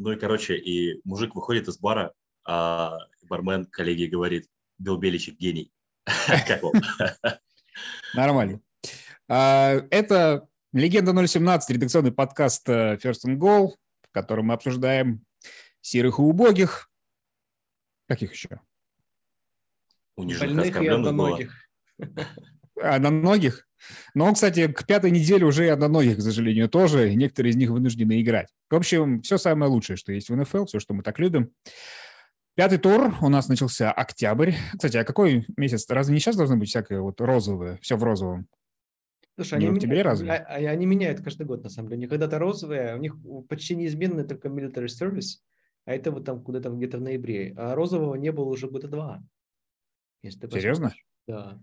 Ну и, короче, и мужик выходит из бара, а бармен коллеге говорит, Билл Беличек гений. Как вам? Нормально. А, это «Легенда 017», редакционный подкаст э, First and Goal, в котором мы обсуждаем серых и убогих. Каких еще? Униженных, Больных и одноногих. Одноногих. Но, кстати, к пятой неделе уже и одноногих, к сожалению, тоже. Некоторые из них вынуждены играть. В общем, все самое лучшее, что есть в НФЛ, все, что мы так любим. Пятый тур у нас начался октябрь. Кстати, а какой месяц? Разве не сейчас должно быть всякое вот розовое, все в розовом? Слушай, они, в октябре меняют, разве? а- а- они меняют каждый год, на самом деле. Они когда-то розовые, у них почти неизменный только military service, а это вот там куда-то где-то в ноябре. А розового не было уже года два. Серьезно? Да.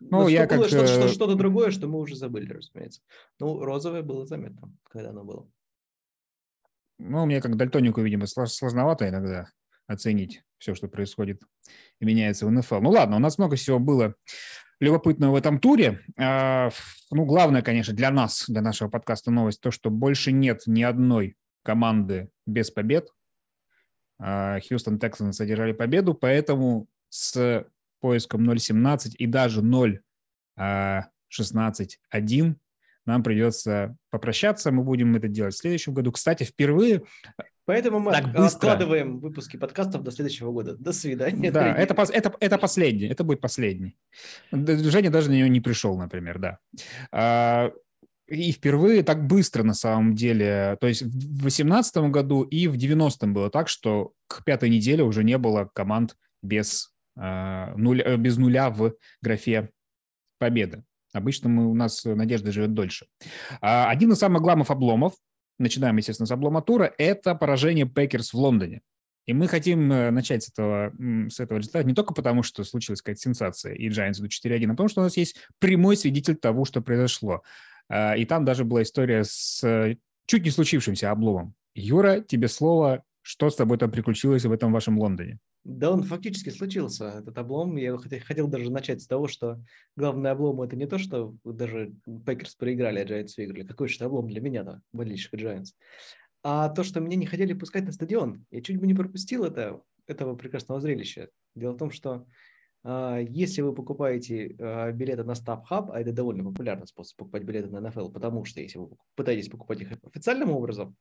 Ну, Вот я было как, что-то, э, что- что-то другое, что мы уже забыли, разумеется. Ну, розовое было заметно, когда оно было. Ну, мне как дальтонику, видимо, слож- сложновато иногда оценить все, что происходит и меняется в НФЛ. Ну ладно, у нас много всего было любопытного в этом туре. А, Ну, главное, конечно, для нас, для нашего подкаста новость, то, что больше нет ни одной команды без побед. А, Хьюстон Тексанс одержали победу, поэтому с поиском 0.17 и даже а, 0.16.1 нам придется попрощаться. Мы будем это делать в следующем году. Кстати, впервые Поэтому мы Так быстро. откладываем выпуски подкастов до следующего года. До свидания. Да, это, это, это последний, это будет последний. Женя даже на нее не пришел, например, да. А, И впервые так быстро на самом деле, то есть в 2018 году и в 90-м было так, что к пятой неделе уже не было команд без, а, нуля, э, без нуля в графе победы. Обычно мы, у нас надежда живет дольше. А, Один из самых главных обломов, начинаем, естественно, с облома тура, это поражение Packers в Лондоне. И мы хотим э, начать с этого, с этого результата не только потому, что случилась какая-то сенсация, и Giants идут 4-1, а потому что у нас есть прямой свидетель того, что произошло. А, И там даже была история с э, чуть не случившимся обломом. Юра, тебе слово, что с тобой там приключилось в этом вашем Лондоне? Да, он фактически случился, этот облом. Я хот- хотел даже начать с того, что главный облом это не то, что даже Packers проиграли, а Giants выиграли. Какой же это облом для меня-то, болельщика Giants. А то, что меня не хотели пускать на стадион. Я чуть бы не пропустил это, этого прекрасного зрелища. Дело в том, что а, если вы покупаете а, билеты на StubHub, а это довольно популярный способ покупать билеты на NFL, потому что если вы пытаетесь покупать их официальным образом,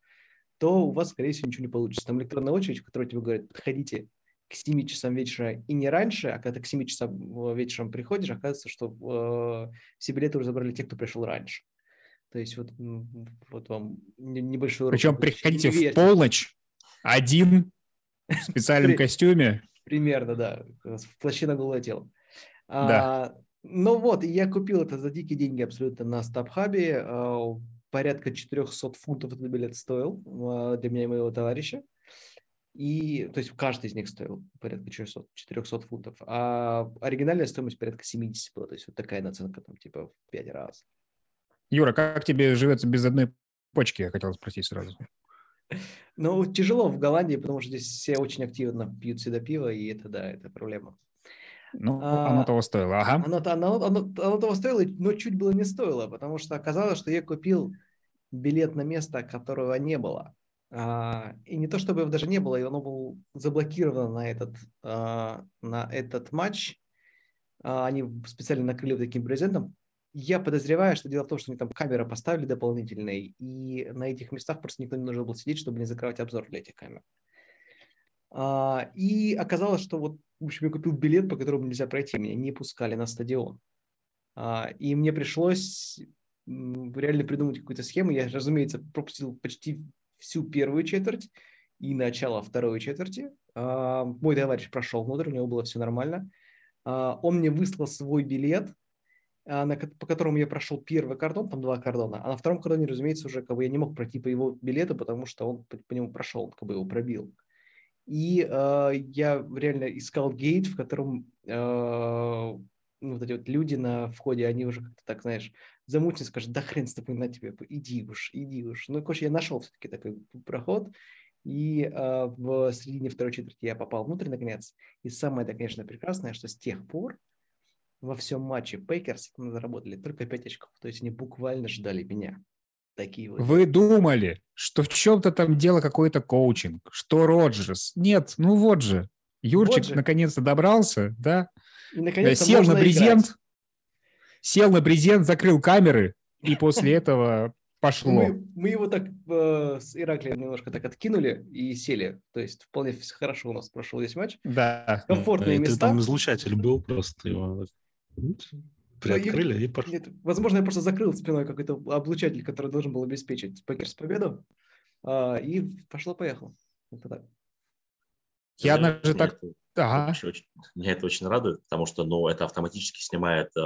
то у вас, скорее всего, ничего не получится. Там электронная очередь, в которой тебе говорят, подходите к 7 часам вечера и не раньше, а когда ты к 7 часам э, вечером приходишь, оказывается, что э, все билеты уже забрали те, кто пришел раньше. То есть вот, вот вам не- небольшой. Причем приходите в полночь, один, в специальном костюме. Примерно, да, в плаще на голое тело. Да. А, ну вот, я купил это за дикие деньги абсолютно на Стабхабе. А, порядка 400 фунтов этот билет стоил а, для меня и моего товарища. И, то есть каждый из них стоил порядка 400, 400 фунтов. А оригинальная стоимость порядка 70 была. То есть вот такая наценка там типа в 5 раз. Юра, как тебе живется без одной почки, я хотел спросить сразу. Ну, тяжело в Голландии, потому что здесь все очень активно пьют всегда пиво, и это, да, это проблема. Ну, А, оно того стоило, ага. Оно, оно, оно, оно того стоило, но чуть было не стоило, потому что оказалось, что я купил билет на место, которого не было. А, и не то, чтобы его даже не было, и оно было заблокировано на этот, а, на этот матч. А, они специально накрыли вот таким брезентом. Я подозреваю, что дело в том, что они там камеры поставили дополнительные, и на этих местах просто никто не нужно было сидеть, чтобы не закрывать обзор для этих камер. И оказалось, что вот, в общем, я купил билет, по которому нельзя пройти, меня не пускали на стадион. И мне пришлось реально придумать какую-то схему. Я, разумеется, пропустил почти всю первую четверть и начало второй четверти. А, мой товарищ прошел внутрь, у него было все нормально. А, он мне выслал свой билет, а, по которому я прошел первый кордон, там два кордона, а на втором кордоне, разумеется, уже как бы я не мог пройти по его билету, потому что он по, нему прошел, как бы его пробил. И э, я реально искал гейт, в котором ну, вот эти вот люди на входе, они уже как-то так, знаешь, замутятся, скажут, да хрен с тобой, на тебе, иди уж, иди уж. Ну, короче, я нашел все-таки такой проход, и э, в середине второй четверти я попал внутрь, наконец. И самое, это, конечно, прекрасное, что с тех пор во всем матче Пейкерс заработали только 5 очков. То есть они буквально ждали меня. Такие вот. Вы думали, что в чем-то там дело какой-то коучинг, что Роджерс. Нет, ну вот же. Юрчик Вот же. наконец-то добрался, да? И, наконец-то сел на брезент, играть. сел на брезент, закрыл камеры, и после этого пошло. Мы, мы его так э, с Ираклием немножко так откинули и сели. То есть вполне хорошо у нас прошел весь матч. Да. Комфортные Это места. там излучатель был просто его приоткрыли и пошло. Нет, возможно, я просто закрыл спиной какой-то облучатель, который должен был обеспечить Packers победу. А, и пошло-поехало. Это так. Я даже так... Ага. очень- очень- меня это очень радует, потому что ну, это автоматически снимает э,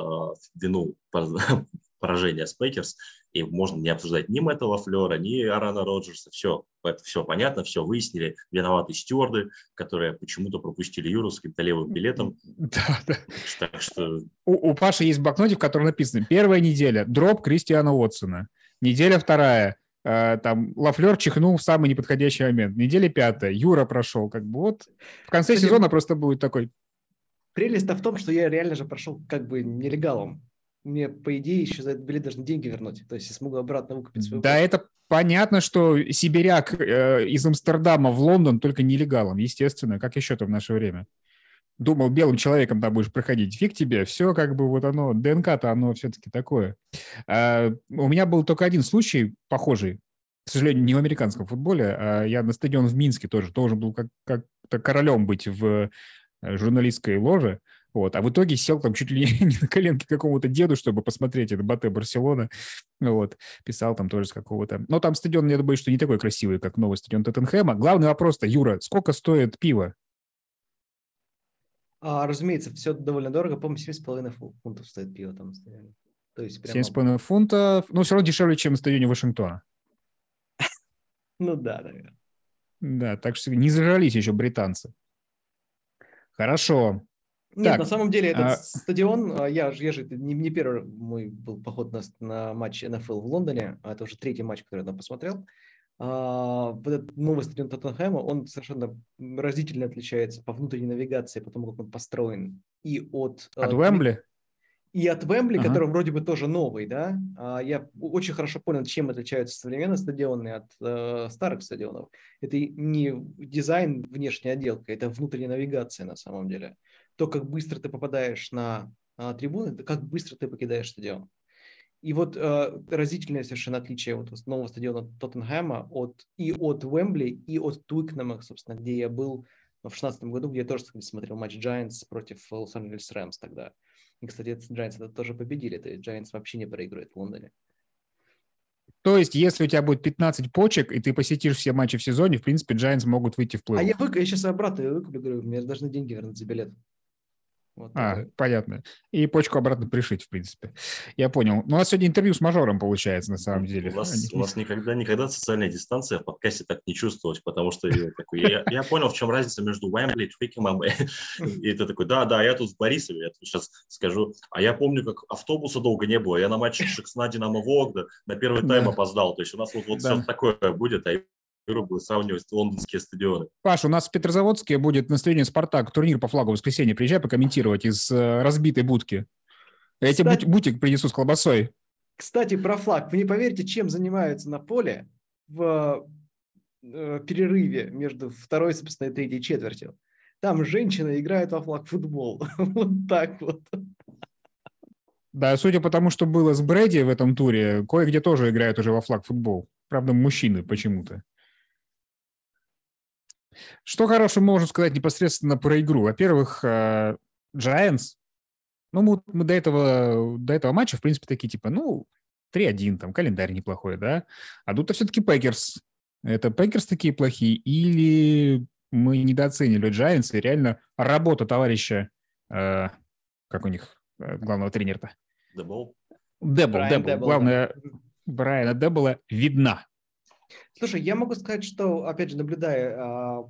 вину пор- поражения с Packers, и можно не обсуждать ни Мэтта Лафлера, ни Аарона Роджерса, все, это все понятно, все выяснили, виноваты стюарды, которые почему-то пропустили Юру с каким-то левым билетом, Да, да. так что У, у Паши есть блокнотик, в котором написано первая неделя, дроп Кристиана Уотсона. Неделя вторая, там Лафлер чихнул в самый неподходящий момент. Неделя пятая, Юра прошел. Как бы вот в конце Кстати, сезона просто будет такой, Прелесть-то в том, что я реально же прошел как бы нелегалом. Мне, по идее, еще за этот билет должны деньги вернуть. То есть я смогу обратно выкупить свой да, это понятно, что сибиряк э, из Амстердама в Лондон только нелегалом, естественно, как еще-то в наше время. Думал, белым человеком там будешь проходить. Фиг тебе, все как бы вот оно, ДНК-то оно все-таки такое. А, у меня был только один случай похожий, к сожалению, не в американском футболе, а я на стадион в Минске тоже должен был как- как-то королем быть в э, журналистской ложе, вот, а в итоге сел там чуть ли не на коленке какому-то деду, чтобы посмотреть это Батэ Барселона, вот, писал там тоже с какого-то... Но там стадион, я думаю, что не такой красивый, как новый стадион Тоттенхэма. Главный вопрос-то, Юра, сколько стоит пиво? А, разумеется, все довольно дорого. По-моему, 7,5 фу- фунтов стоит пиво там. То есть прямо... 7,5 фунтов, ну, все равно дешевле, чем на стадионе Вашингтона. Ну да, наверное. Да, так что не зажрались еще британцы. Хорошо. Нет, Так, на самом деле этот а- стадион, а, я, же- я же, не, не первый мой был поход на, на матч НФЛ в Лондоне, а это уже третий матч, который я там посмотрел. А, вот этот новый стадион Тоттенхэма, он совершенно разительно отличается по внутренней навигации, по тому, как он построен, и от... э, От Уэмбли? И от Вембли, Ага. который вроде бы тоже новый, да, а, я очень хорошо понял, чем отличаются современные стадионы от э, старых стадионов. Это не дизайн, внешняя отделка, это внутренняя навигация на самом деле. То, как быстро ты попадаешь на а, трибуны, как быстро ты покидаешь стадион. И вот э, разительное совершенно отличие вот нового стадиона Тоттенхэма от, и от Уэмбли, и от Туикнема, собственно, где я был в 2016 году, где я тоже кстати, смотрел матч Giants против Лос-Анджелес Рэмс тогда. И, кстати, Giants это тоже победили, то есть Giants вообще не проигрывает в Лондоне. То есть, если у тебя будет 15 почек, и ты посетишь все матчи в сезоне, в принципе, Giants могут выйти в плей А я, вык... я сейчас обратно выкуплю, говорю, мне должны деньги вернуть за билет. Вот А, такое. понятно. И почку обратно пришить, в принципе. Я понял. Ну, у нас сегодня интервью с мажором получается, на самом деле. У Они- у нас никогда, никогда социальная дистанция в подкасте так не чувствовалась, потому что я, такой, я, я понял, в чем разница между Уэмбли и Твикемом. И ты такой, да, да, я тут с Борисовым, я тут сейчас скажу. А я помню, как автобуса долго не было. Я на матче Шексна Динамо Вологда на первый тайм Да. опоздал. То есть у нас вот, вот Да. все такое будет, а Юра будет сравнивать лондонские стадионы. Паш, у нас в Петрозаводске будет на стадионе «Спартак» турнир по флагу в воскресенье. Приезжай покомментировать из э, разбитой будки. Я тебе Кстати- бут- бутик принесу с колбасой. Кстати, про флаг. Вы не поверите, чем занимаются на поле в э, перерыве между второй, собственно, и третьей четвертью. Там женщины играют во флаг футбол. Вот так вот. Да, судя по тому, что было с Брэди в этом туре, кое-где тоже играют уже во флаг футбол. Правда, мужчины почему-то. Что хорошего можно сказать непосредственно про игру? Во-первых, э, Giants, ну, мы, мы до, этого, до этого матча, в принципе, такие типа, ну, 3-1, там, календарь неплохой, да? А тут-то все-таки Packers. Это Packers такие плохие? Или мы недооценили Giants, и реально работа товарища, э, как у них, э, главного тренера-то? Дебл, Дебл. Дебл, да. Главное, Брайана Дебла видна. Слушай, я могу сказать, что, опять же, наблюдая а,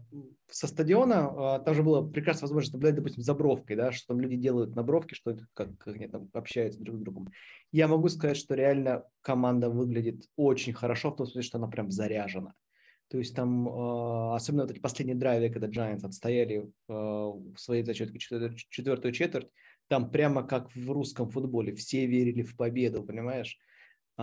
со стадиона, а, там же была прекрасная возможность наблюдать, допустим, за бровкой, да, что там люди делают на бровке, что это, как, как они там общаются друг с другом. Я могу сказать, что реально команда выглядит очень хорошо, в том смысле, что она прям заряжена. То есть там, а, особенно вот эти последние драйвы, когда Giants отстояли в своей зачетке четвер- четвертую четверть, там прямо как в русском футболе, все верили в победу, понимаешь?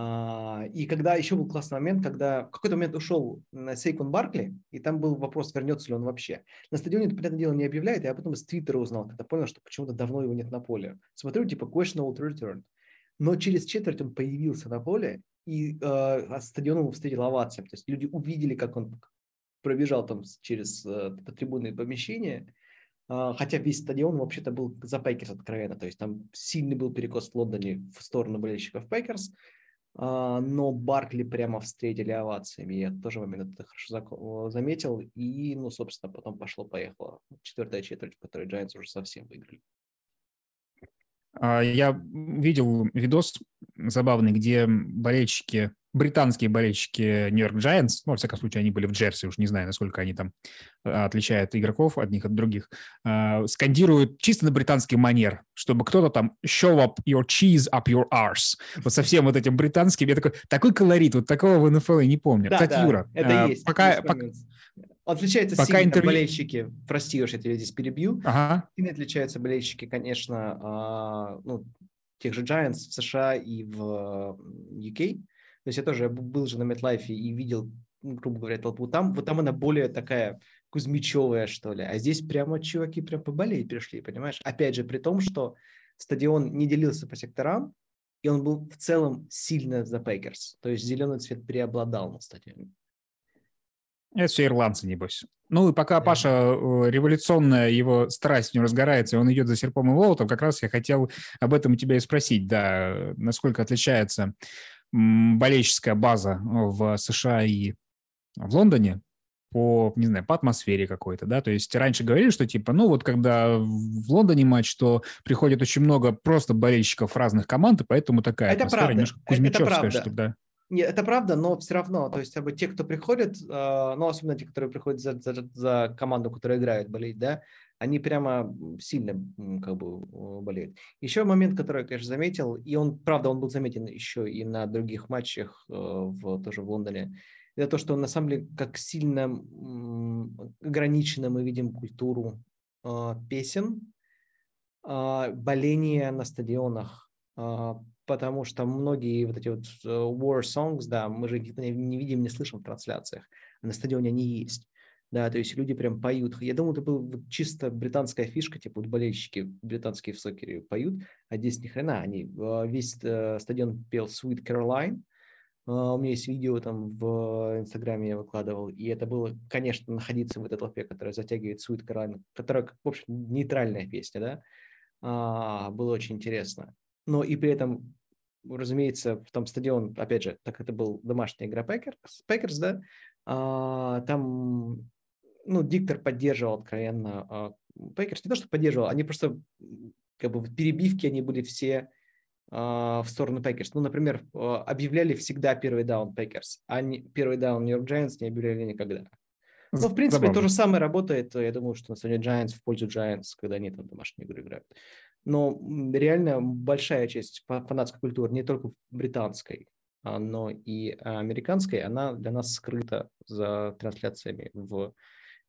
А, и когда еще был классный момент, когда в какой-то момент ушел Сейкуон Баркли, и там был вопрос, вернется ли он вообще. На стадионе это, понятное дело, не объявляет, я потом из Твиттера узнал, когда понял, что почему-то давно его нет на поле. Смотрю, типа, questionable return. Но через четверть он появился на поле, и э, стадион его встретил овацием. То есть люди увидели, как он пробежал там через э, трибунные помещения, э, хотя весь стадион вообще-то был за Packers откровенно. То есть там сильный был перекос в Лондоне в сторону болельщиков Packers. А, но Баркли прямо встретили овациями. Я тоже момент это хорошо заметил. И, ну, собственно, потом пошло-поехало. Четвертая четверть, в которой Giants уже совсем выиграли. А, я видел видос забавный, где болельщики британские болельщики Нью-Йорк Giants, ну, во всяком случае, они были в Джерси, уж не знаю, насколько они там а, отличают игроков одних от других, э, скандируют чисто на британский манер, чтобы кто-то там show up your cheese up your arse. Вот совсем вот этим британским. Я такой, такой колорит, вот такого в НФЛ я не помню. Да, Кстати, да, Юра, это есть. пока, есть пока, Отличаются Пока сильно интервью- болельщики, прости, уж я тебя здесь перебью, ага, сильно отличаются болельщики, конечно, а, ну, тех же Giants в США и в UK. То есть я тоже был же на MetLife и видел, ну, грубо говоря, толпу там. Вот там она более такая кузьмичевая, что ли. А здесь прямо чуваки прям поболеть пришли, понимаешь? Опять же, при том, что стадион не делился по секторам, и он был в целом сильно за Пейкерс. То есть зеленый цвет преобладал на стадионе. Это все ирландцы, небось. Ну и пока Да. Паша э, революционная его страсть в нем разгорается, и он идет за серпом и молотом, как раз я хотел об этом у тебя и спросить, да, насколько отличается болельческая база в США и в Лондоне по, не знаю, по атмосфере какой-то, да, то есть раньше говорили, что типа, ну вот когда в Лондоне матч, то приходит очень много просто болельщиков разных команд, и поэтому такая Это правда, немножко это кузьмичевская, правда. что да. Нет, это правда, но все равно, то есть как бы, те, кто приходит, э, ну, особенно те, которые приходят за, за, за команду, которая играет, болеть, да, они прямо сильно как бы болеют. Еще момент, который я, конечно, заметил, и он, правда, он был заметен еще и на других матчах э, в, тоже в Лондоне, это то, что на самом деле, как сильно м, ограниченно мы видим культуру э, песен, э, боления на стадионах, потому что многие вот эти вот э, war songs, да, мы же их не, видим, не слышим в трансляциях, а на стадионе они есть. Да, то есть люди прям поют. Я думаю, это была чисто британская фишка, типа вот болельщики британские в сокере поют, а здесь ни хрена. Они, э, весь э, стадион пел Sweet Caroline. Э, У меня есть видео там в Инстаграме я выкладывал, и это было, конечно, находиться в этой толпе, которая затягивает Sweet Caroline, которая, в общем, нейтральная песня, да, А, было очень интересно. Но и при этом разумеется, там стадион, опять же, так это был домашняя игра Packers, Packers да, а, там, ну, диктор поддерживал откровенно а, Packers, не то, что поддерживал, они просто, как бы, в перебивке они были все а, в сторону Packers. Ну, например, а, объявляли всегда первый down Packers, а не, первый down Нью-Йорк Giants не объявляли никогда. Ну, в принципе, Забавно. то же самое работает, я думаю, что на стадионе Giants в пользу Giants, когда они там домашнюю игру играют. Но реально большая часть фа- фанатской культуры, не только британской, а, но и американской, она для нас скрыта за трансляциями в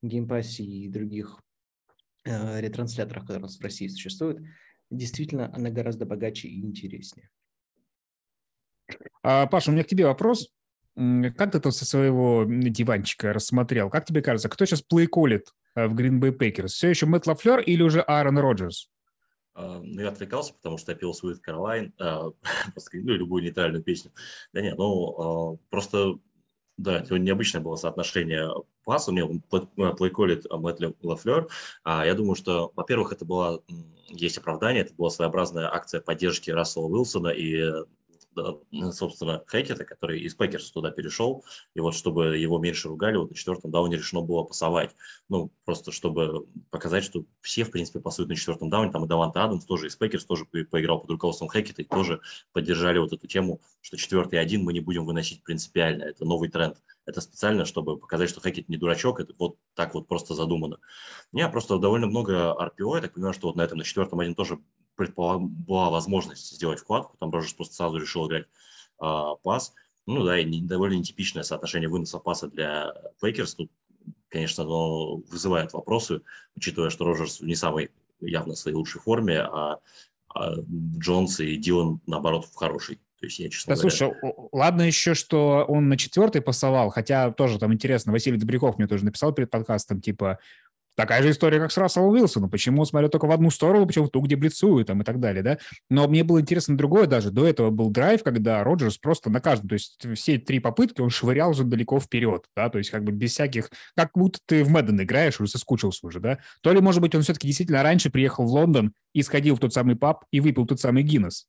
Game Pass е и других э, ретрансляторах, которые у нас в России существуют. Действительно, она гораздо богаче и интереснее. А, Паша, у меня к тебе вопрос. Как ты тут со своего диванчика рассмотрел? Как тебе кажется, кто сейчас плейколит э, в Green Bay Packers? Все еще Мэтт Лафлер или уже Аарон Роджерс? А, Ну, я отвлекался, потому что я пел Sweet Caroline, а, ну, любую нейтральную песню. Да нет, ну, а, просто, да, это необычное было соотношение паса. У меня плейколит Мэтт Лафлер. Я думаю, что, во-первых, это была, м, есть оправдание, это была своеобразная акция поддержки Рассела Уилсона и да, собственно, Хекета, который из Packers туда перешел, и вот чтобы его меньше ругали, вот на четвертом дауне решено было пасовать. Ну, просто чтобы показать, что все, в принципе, пасуют на четвертом дауне, там и Даванте Адамс тоже из Packers тоже по- поиграл под руководством Хекета и тоже поддержали вот эту тему, что четвертый и один мы не будем выносить принципиально, это новый тренд. Это специально, чтобы показать, что Хекет не дурачок, это вот так вот просто задумано. У меня просто довольно много RPO, я так понимаю, что вот на этом, на четвертом один тоже предполаг- была возможность сделать вкладку, там Роджерс просто сразу решил играть а, пас. Ну да, и не- довольно нетипичное соотношение выноса паса для Пейкерс. Тут, конечно, оно вызывает вопросы, учитывая, что Роджерс в не самой явно своей лучшей форме, а, а Джонс и Дилан, наоборот, в хорошей. То есть я, честно да, говоря... слушай, ладно еще, что он на четвертый пасовал, хотя тоже там интересно, Василий Добряков мне тоже написал перед подкастом, типа, Такая же история, как с Расселом Уилсоном. Почему он смотрел только в одну сторону, почему в ту, где блицуют там, и так далее, да? Но мне было интересно другое даже. До этого был драйв, когда Роджерс просто на каждом, то есть все три попытки он швырял уже далеко вперед, да, то есть как бы без всяких... Как будто ты в Мэдден играешь, уже соскучился уже, да? То ли, может быть, он все-таки действительно раньше приехал в Лондон и сходил в тот самый паб и выпил тот самый Гиннес.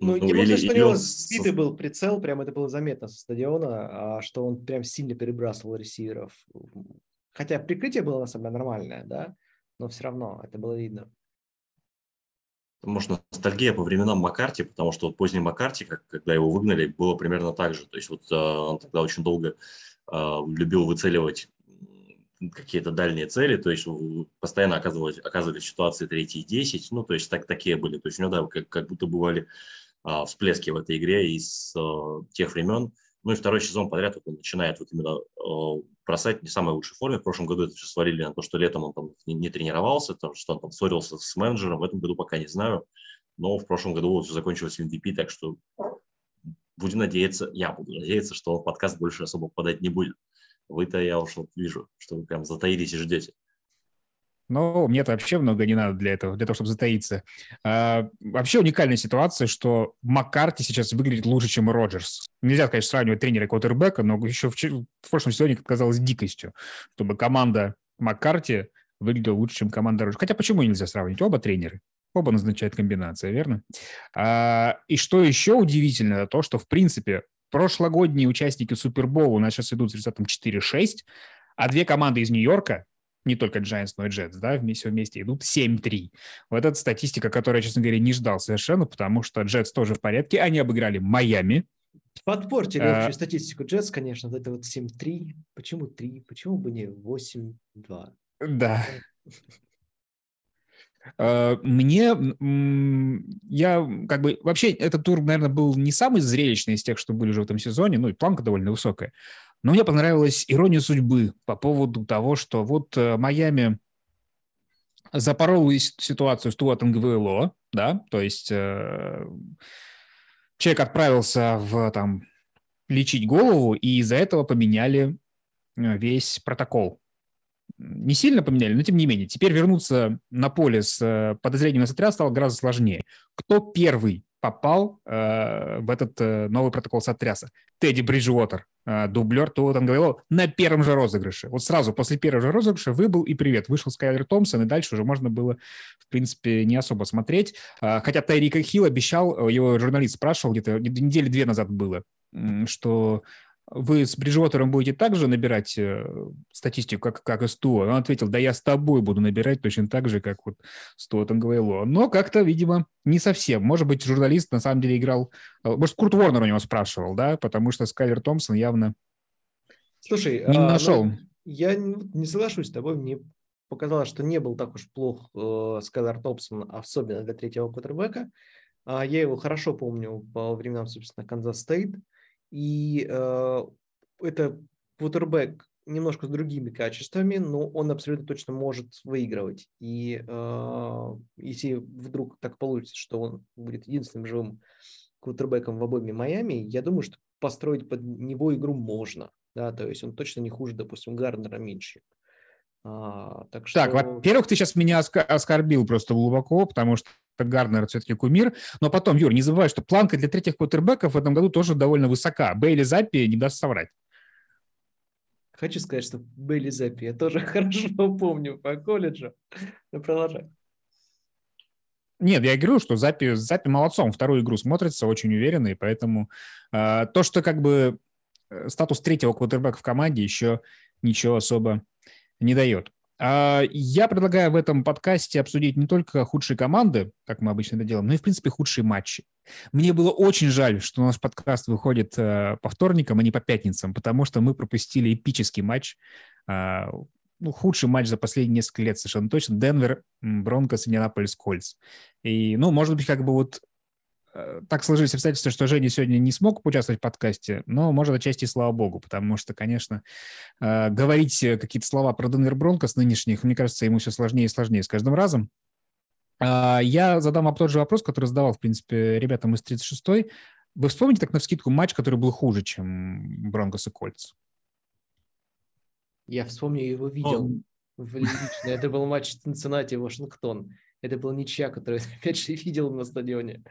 Ну, ну или, что у него сбитый был прицел, прям это было заметно со стадиона, а что он прям сильно перебрасывал ресиверов. Хотя прикрытие было на самом деле нормальное, да, но все равно это было видно. Может, ностальгия по временам Маккарти, потому что вот поздний Маккарти, как, когда его выгнали, было примерно так же. То есть вот э, он тогда очень долго э, любил выцеливать какие-то дальние цели, то есть постоянно оказывались, оказывались ситуации 3 и 10, ну, то есть так, такие были. То есть у него, да, как, как будто бывали а, всплески в этой игре из а, тех времен. Ну и второй сезон подряд вот он начинает вот именно а, бросать не самой лучшей форме. В прошлом году это все свалили на то, что летом он там не, не тренировался, то, что он там ссорился с менеджером. В этом году пока не знаю. Но в прошлом году вот все закончилось MVP, так что будем надеяться, я буду надеяться, что подкаст больше особо подать не будет. Вы-то я уж вот вижу, что вы прям затаились и ждете. Ну, мне-то вообще много не надо для этого, для того, чтобы затаиться. А, вообще уникальная ситуация, что Маккарти сейчас выглядит лучше, чем Роджерс. Нельзя, конечно, сравнивать тренера и квотербека, но еще в, в прошлом сезоне это казалось дикостью, чтобы команда Маккарти выглядела лучше, чем команда Роджерс. Хотя почему нельзя сравнивать? Оба тренеры. Оба назначают комбинация, верно? А, и что еще удивительно, то, что, в принципе, прошлогодние участники Супербола у нас сейчас идут с результатом 4-6, а две команды из Нью-Йорка не только Giants, но и Jets, да, вместе, вместе идут 7-3. Вот эта статистика, которую я, честно говоря, не ждал совершенно, потому что Jets тоже в порядке. Они обыграли Майами. Подпортили а... общую статистику Jets, конечно, вот это вот 7-3. Почему 3? Почему бы не 8-2? Да. А, мне, я как бы, вообще этот тур, наверное, был не самый зрелищный из тех, что были уже в этом сезоне, ну и планка довольно высокая. Но мне понравилась ирония судьбы по поводу того, что вот э, Майами запорол ситуацию с Туатом ГВЛО, да, то есть э, человек отправился в там лечить голову, и из-за этого поменяли э, весь протокол. Не сильно поменяли, но тем не менее. Теперь вернуться на поле с подозрением на сотряс стало гораздо сложнее. Кто первый попал э, в этот э, новый протокол сотряса? Тедди Бриджуотер, э, дублер Туа говорил на первом же розыгрыше. Вот сразу после первого же розыгрыша выбыл и привет. Вышел Скайлер Томпсон, и дальше уже можно было, в принципе, не особо смотреть. Э, хотя Тайрика Хилл обещал, его журналист спрашивал, где-то недели две назад было, что вы с Бриджуотером будете также набирать э, статистику, как, как и с Туа? Он ответил, да я с тобой буду набирать точно так же, как вот с Туа Тангвейло. Но как-то, видимо, не совсем. Может быть, журналист на самом деле играл... Э, может, Курт Уорнер у него спрашивал, да? Потому что Скайлер Томпсон явно Слушай, не а, нашел. Я не соглашусь с тобой. Мне показалось, что не был так уж плох э, Скайлер Томпсон, особенно для третьего квотербека. А, я его хорошо помню по временам, собственно, Канзас Стейт. И э, это квотербек немножко с другими качествами, но он абсолютно точно может выигрывать. И э, если вдруг так получится, что он будет единственным живым квотербеком в обойме Майами, я думаю, что построить под него игру можно. Да, то есть он точно не хуже, допустим, Гарнера меньше. А, так, что... так, во-первых, ты сейчас меня оскорбил просто глубоко, потому что Гарнер все-таки кумир. Но потом, Юр, не забывай, что планка для третьих квотербеков в этом году тоже довольно высока. Бейли Запи не даст соврать. Хочу сказать, что Бейли Запи я тоже хорошо помню по колледжу. Ну, продолжай. Нет, я говорю, что Запи, Запи молодцом. Вторую игру смотрится очень уверенно, и поэтому э, то, что как бы э, статус третьего квотербека в команде еще ничего особо не дает. А, я предлагаю в этом подкасте обсудить не только худшие команды, как мы обычно это делаем, но и, в принципе, худшие матчи. Мне было очень жаль, что наш подкаст выходит э, по вторникам, а не по пятницам, потому что мы пропустили эпический матч, а, ну, худший матч за последние несколько лет совершенно точно. Денвер, Бронкос, Индианаполис, Кольц. И, ну, может быть, как бы вот так сложились обстоятельства, что Женя сегодня не смог поучаствовать в подкасте, но, может, отчасти слава богу, потому что, конечно, э, говорить какие-то слова про Денвер Бронкос нынешних, мне кажется, ему все сложнее и сложнее с каждым разом. А, я задам вам тот же вопрос, который задавал, в принципе, ребятам из 36-й. Вы вспомните так на вскидку матч, который был хуже, чем Бронкос и Кольц? Я вспомню, его видел. В лично. Это был матч Цинциннати Вашингтон. Это была ничья, которую я опять же видел на стадионе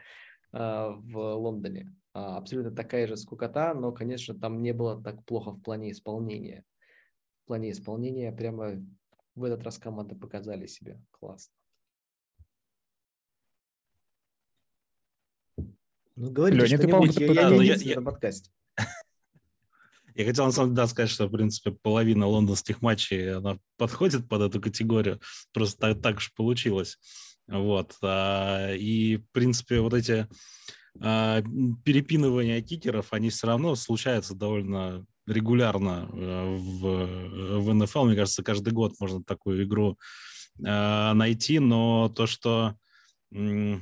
в Лондоне. А, абсолютно такая же скукота, но, конечно, там не было так плохо в плане исполнения. В плане исполнения прямо в этот раз команды показали себя классно. Ну, говорите Леня, ты, по-моему, я, я, я, я, я, на подкасте. Я хотел на самом деле сказать, что, в принципе, половина лондонских матчей, она подходит под эту категорию. Просто так, так уж получилось. Вот. А, и, в принципе, вот эти а, перепинывания кикеров, они все равно случаются довольно регулярно э, в, в НФЛ. Мне кажется, каждый год можно такую игру а, найти, но то, что ну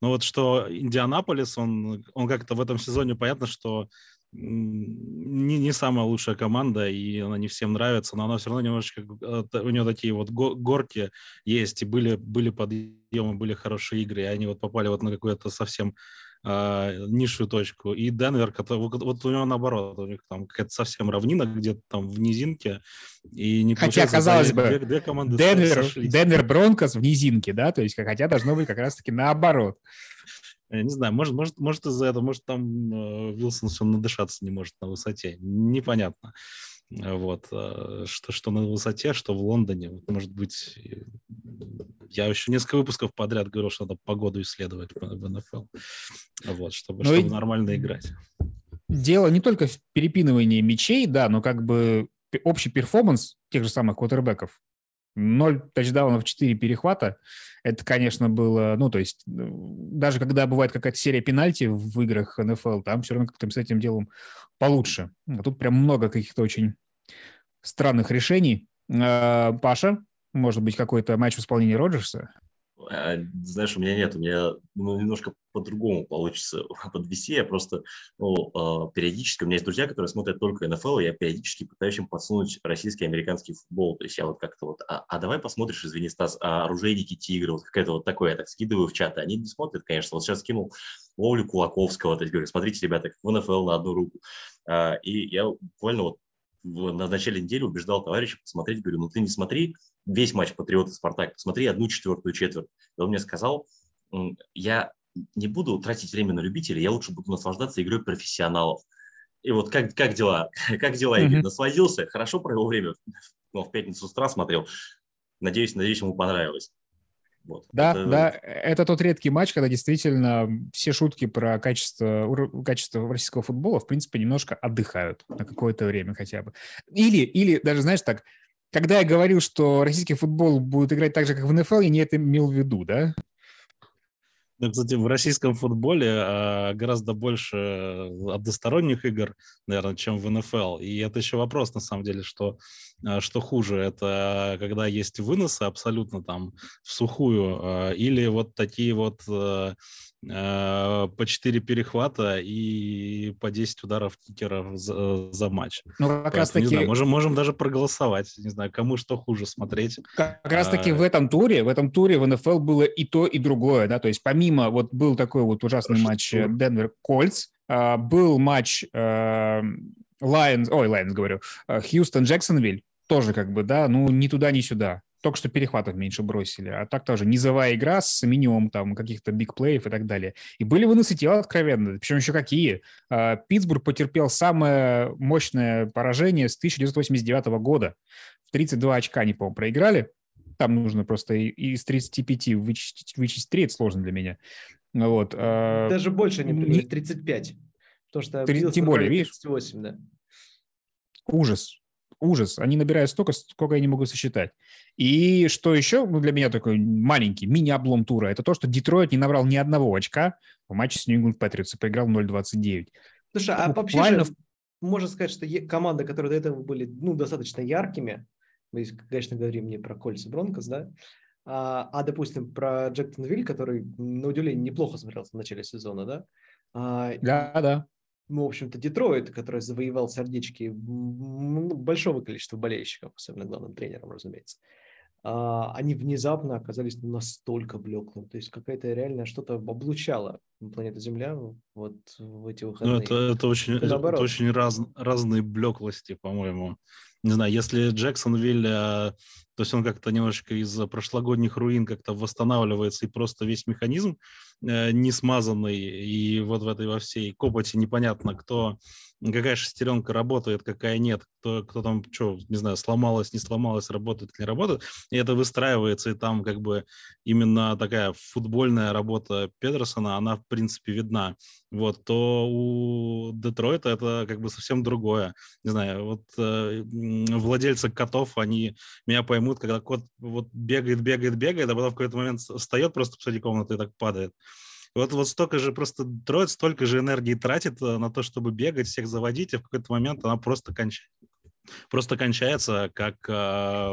вот что Индианаполис, он, он как-то в этом сезоне понятно, что не, не самая лучшая команда, и она не всем нравится, но она все равно немножечко, э, у нее такие вот горки есть, и были, были подъемы, были хорошие игры, и они вот попали вот на какую-то совсем э, низшую точку. И Денвер, который, вот, вот у него наоборот, у них там какая-то совсем равнина где-то там в низинке, и не Хотя, казалось бы, две, две команды Денвер, Денвер Бронкос в низинке, да, то есть хотя должно быть как раз-таки наоборот. Я не знаю, может, может, может из-за этого, может, там э, Вилсон все надышаться не может на высоте. Непонятно. Вот. Э, что, что на высоте, что в Лондоне. Вот, может быть, я еще несколько выпусков подряд говорил, что надо погоду исследовать в, в НФЛ. Вот, чтобы, но ну чтобы нормально играть. Дело не только в перепинывании мячей, да, но как бы общий перформанс тех же самых квотербеков 0 тачдаунов, 4 перехвата. Это, конечно, было... Ну, то есть, даже когда бывает какая-то серия пенальти в играх НФЛ, там все равно как-то с этим делом получше. А тут прям много каких-то очень странных решений. А, Паша, может быть, какой-то матч в исполнении Роджерса? А, знаешь, у меня нет, у меня ну, немножко по-другому получится подвести. Я просто ну, а, периодически, у меня есть друзья, которые смотрят только НФЛ, и я периодически пытаюсь им подсунуть российский американский футбол. То есть я вот как-то вот, а, а давай посмотришь, извини, Стас, а оружейники тигры, вот какое-то вот такое, я так скидываю в чаты. Они не смотрят, конечно. Вот сейчас скинул Ловлю Кулаковского, то есть говорю, смотрите, ребята, как в НФЛ на одну руку. И я буквально вот на начале недели убеждал товарища посмотреть, говорю, ну ты не смотри весь матч Патриоты Спартак, посмотри одну четвертую четверть. И он мне сказал, я не буду тратить время на любителей, я лучше буду наслаждаться игрой профессионалов. И вот как, как дела? Как дела, Игорь? Насладился? Хорошо провел время? Ну, в пятницу с утра смотрел. Надеюсь, надеюсь, ему понравилось. Вот. Да, это... да, это тот редкий матч, когда действительно все шутки про качество, качество российского футбола, в принципе, немножко отдыхают на какое-то время хотя бы. Или, или даже, знаешь, так, когда я говорил, что российский футбол будет играть так же, как в НФЛ, я не это имел в виду, да? Ну, кстати, в российском футболе а, гораздо больше односторонних игр, наверное, чем в НФЛ. И это еще вопрос, на самом деле, что, а, что хуже. Это когда есть выносы абсолютно там в сухую, а, или вот такие вот а, а по 4 перехвата и по 10 ударов кикера за, за матч. Ну, как Поэтому, раз таки... знаю, можем, можем даже проголосовать. Не знаю, кому что хуже смотреть. Как, как раз таки а... в этом туре, в этом туре в НФЛ было и то, и другое, да, то есть помимо вот был такой вот ужасный матч э, Денвер-Colts, а, был матч Lions, ой, Lions говорю, Хьюстон-Джексонвиль, тоже как бы, да, ну, ни туда, ни сюда. Только что перехватов меньше бросили. А так тоже низовая игра с минимум там каких-то big play ев и так далее. И были выносы тела откровенно. Причем еще какие. А, Питтсбург потерпел самое мощное поражение с 1989 года. В 32 очка они, по-моему, проиграли. Там нужно просто из 35 вычесть, вычесть 3, это сложно для меня. Вот. А, Даже больше не приняли, 35. Потому что 30, тем более, 38, видишь? да. Ужас. Ужас. Они набирают столько, сколько я не могу сосчитать. И что еще ну, для меня такой маленький мини-облом тура, это то, что Детройт не набрал ни одного очка в матче с Нью-Ингланд Патриотс и поиграл 0-29. Слушай, а Буквально... вообще же, можно сказать, что команды, которые до этого были ну, достаточно яркими, мы, конечно, говорим не про кольца Бронкос, да, а, а, допустим, про Джектонвиль, который, на удивление, неплохо смотрелся в начале сезона, да? А, да, да. Ну, в общем-то, Детройт, который завоевал сердечки большого количества болельщиков, особенно главным тренером, разумеется. а, они внезапно оказались настолько блеклым. То есть какая-то реально что-то облучало планету Земля вот в эти Ну, выходные. это, это очень, это очень раз, разные блеклости, по-моему. Не знаю, если Джексонвиль, э, то есть он как-то немножечко из прошлогодних руин как-то восстанавливается, и просто весь механизм э, не смазанный, и вот в этой во всей копоти непонятно, кто, какая шестеренка работает, какая нет, кто, кто там, что, не знаю, сломалась, не сломалась, работает, не работает, и это выстраивается, и там как бы именно такая футбольная работа Педерсона, она в принципе видна, вот, то у Детройта это как бы совсем другое. Не знаю, вот э, владельцы котов, они меня поймут, когда кот вот бегает, бегает, бегает, а потом в какой-то момент встает просто посреди комнаты и так падает. Вот, вот столько же просто Детройт столько же энергии тратит э, на то, чтобы бегать, всех заводить, и в какой-то момент она просто кончается. Просто кончается, как э,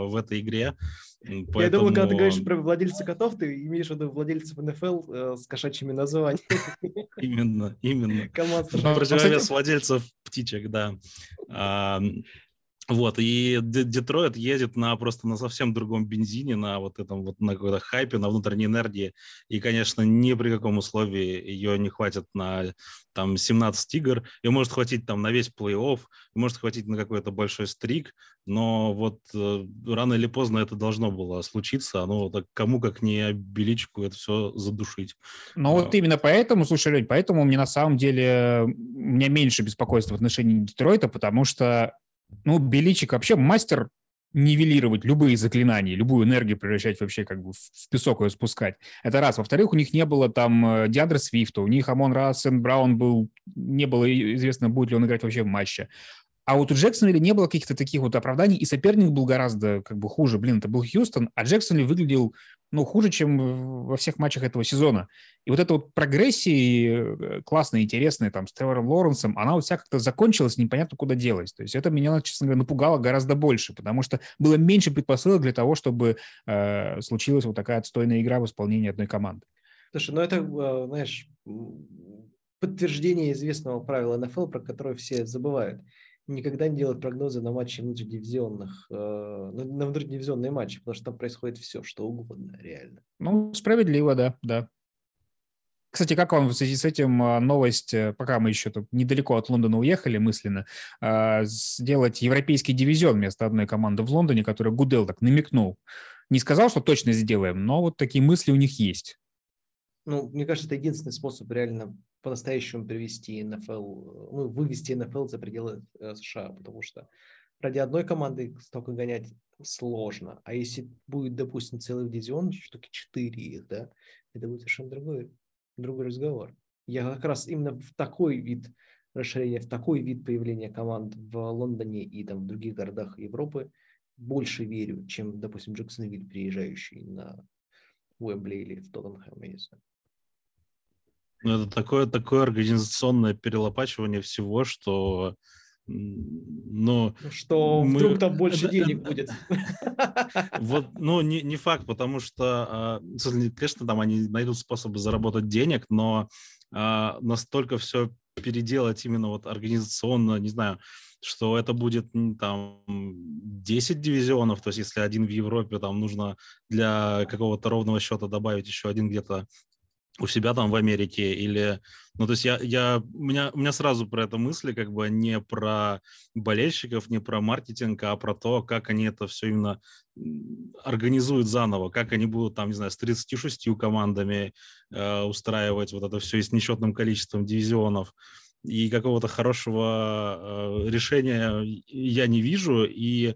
в этой игре. М, Я думаю, когда ты поэтому говоришь про владельца котов, ты имеешь в виду владельцев НФЛ э, с кошачьими названиями. Именно, именно. Команд Противовес владельцев птичек, да. А, Вот, и Детройт едет на просто на совсем другом бензине, на вот этом вот на какой-то хайпе, на внутренней энергии. И, конечно, ни при каком условии ее не хватит на там 17 игр. Ее может хватить там на весь плей-офф, может хватить на какой-то большой стрик, но вот э, рано или поздно это должно было случиться. Оно так кому как не Беличку это все задушить. Но вот А. именно поэтому, слушай, Лень, поэтому мне на самом деле, у меня меньше беспокойства в отношении Детройта, потому что, ну, Беличик вообще мастер нивелировать любые заклинания, любую энергию превращать вообще как бы в песок ее спускать. Это раз. Во-вторых, у них не было там э, Диандра Свифта, у них Амон Рассен Браун был, не было известно, будет ли он играть вообще в матче. А вот у Джексонвилля не было каких-то таких вот оправданий, и соперник был гораздо как бы хуже. Блин, это был Хьюстон, а Джексонвилл выглядел, ну, хуже, чем во всех матчах этого сезона. И вот эта вот прогрессия э, классная, интересная, там, с Тревором Лоренсом, она вот вся как-то закончилась, непонятно куда делась. То есть это меня, честно говоря, напугало гораздо больше, потому что было меньше предпосылок для того, чтобы э, случилась вот такая отстойная игра в исполнении одной команды. Слушай, ну это, э, знаешь, подтверждение известного правила НФЛ, про которое все забывают. Никогда не делать прогнозы на матчи внутридивизионных, э, на на внутридивизионные матчи, потому что там происходит все, что угодно, реально. Ну, справедливо, да, да. Кстати, как вам в связи с этим а, новость, э, пока мы еще тут недалеко от Лондона уехали мысленно, а, сделать европейский дивизион вместо одной команды в Лондоне, которую Гудел так намекнул. Не сказал, что точно сделаем, но вот такие мысли у них есть. Ну, мне кажется, это единственный способ реально по-настоящему привести НФЛ, ну, вывести НФЛ за пределы э, США, потому что ради одной команды столько гонять сложно. А если будет, допустим, целый дивизион, штуки 4 их, да, это будет совершенно другой, другой разговор. Я как раз именно в такой вид расширения, в такой вид появления команд в Лондоне и там в других городах Европы больше верю, чем, допустим, Джексонвиль, приезжающий на Уэмбли или в Тоттенхэм, я не знаю. Ну, это такое, такое организационное перелопачивание всего, что м, ну, Что Мы- вдруг там больше денег будет. вот, ну, не, не факт, потому что, а, конечно, там они найдут способы заработать денег, но а, настолько все переделать именно вот организационно, не знаю, что это будет там 10 дивизионов, то есть если один в Европе, там нужно для какого-то ровного счета добавить еще один где-то у себя там в Америке или ну то есть я я у меня у меня сразу про это мысли как бы не про болельщиков не про маркетинг а про то как они это все именно организуют заново как они будут там не знаю с 36 командами э, устраивать вот это все и с несчетным количеством дивизионов. И какого-то хорошего э, решения я не вижу. И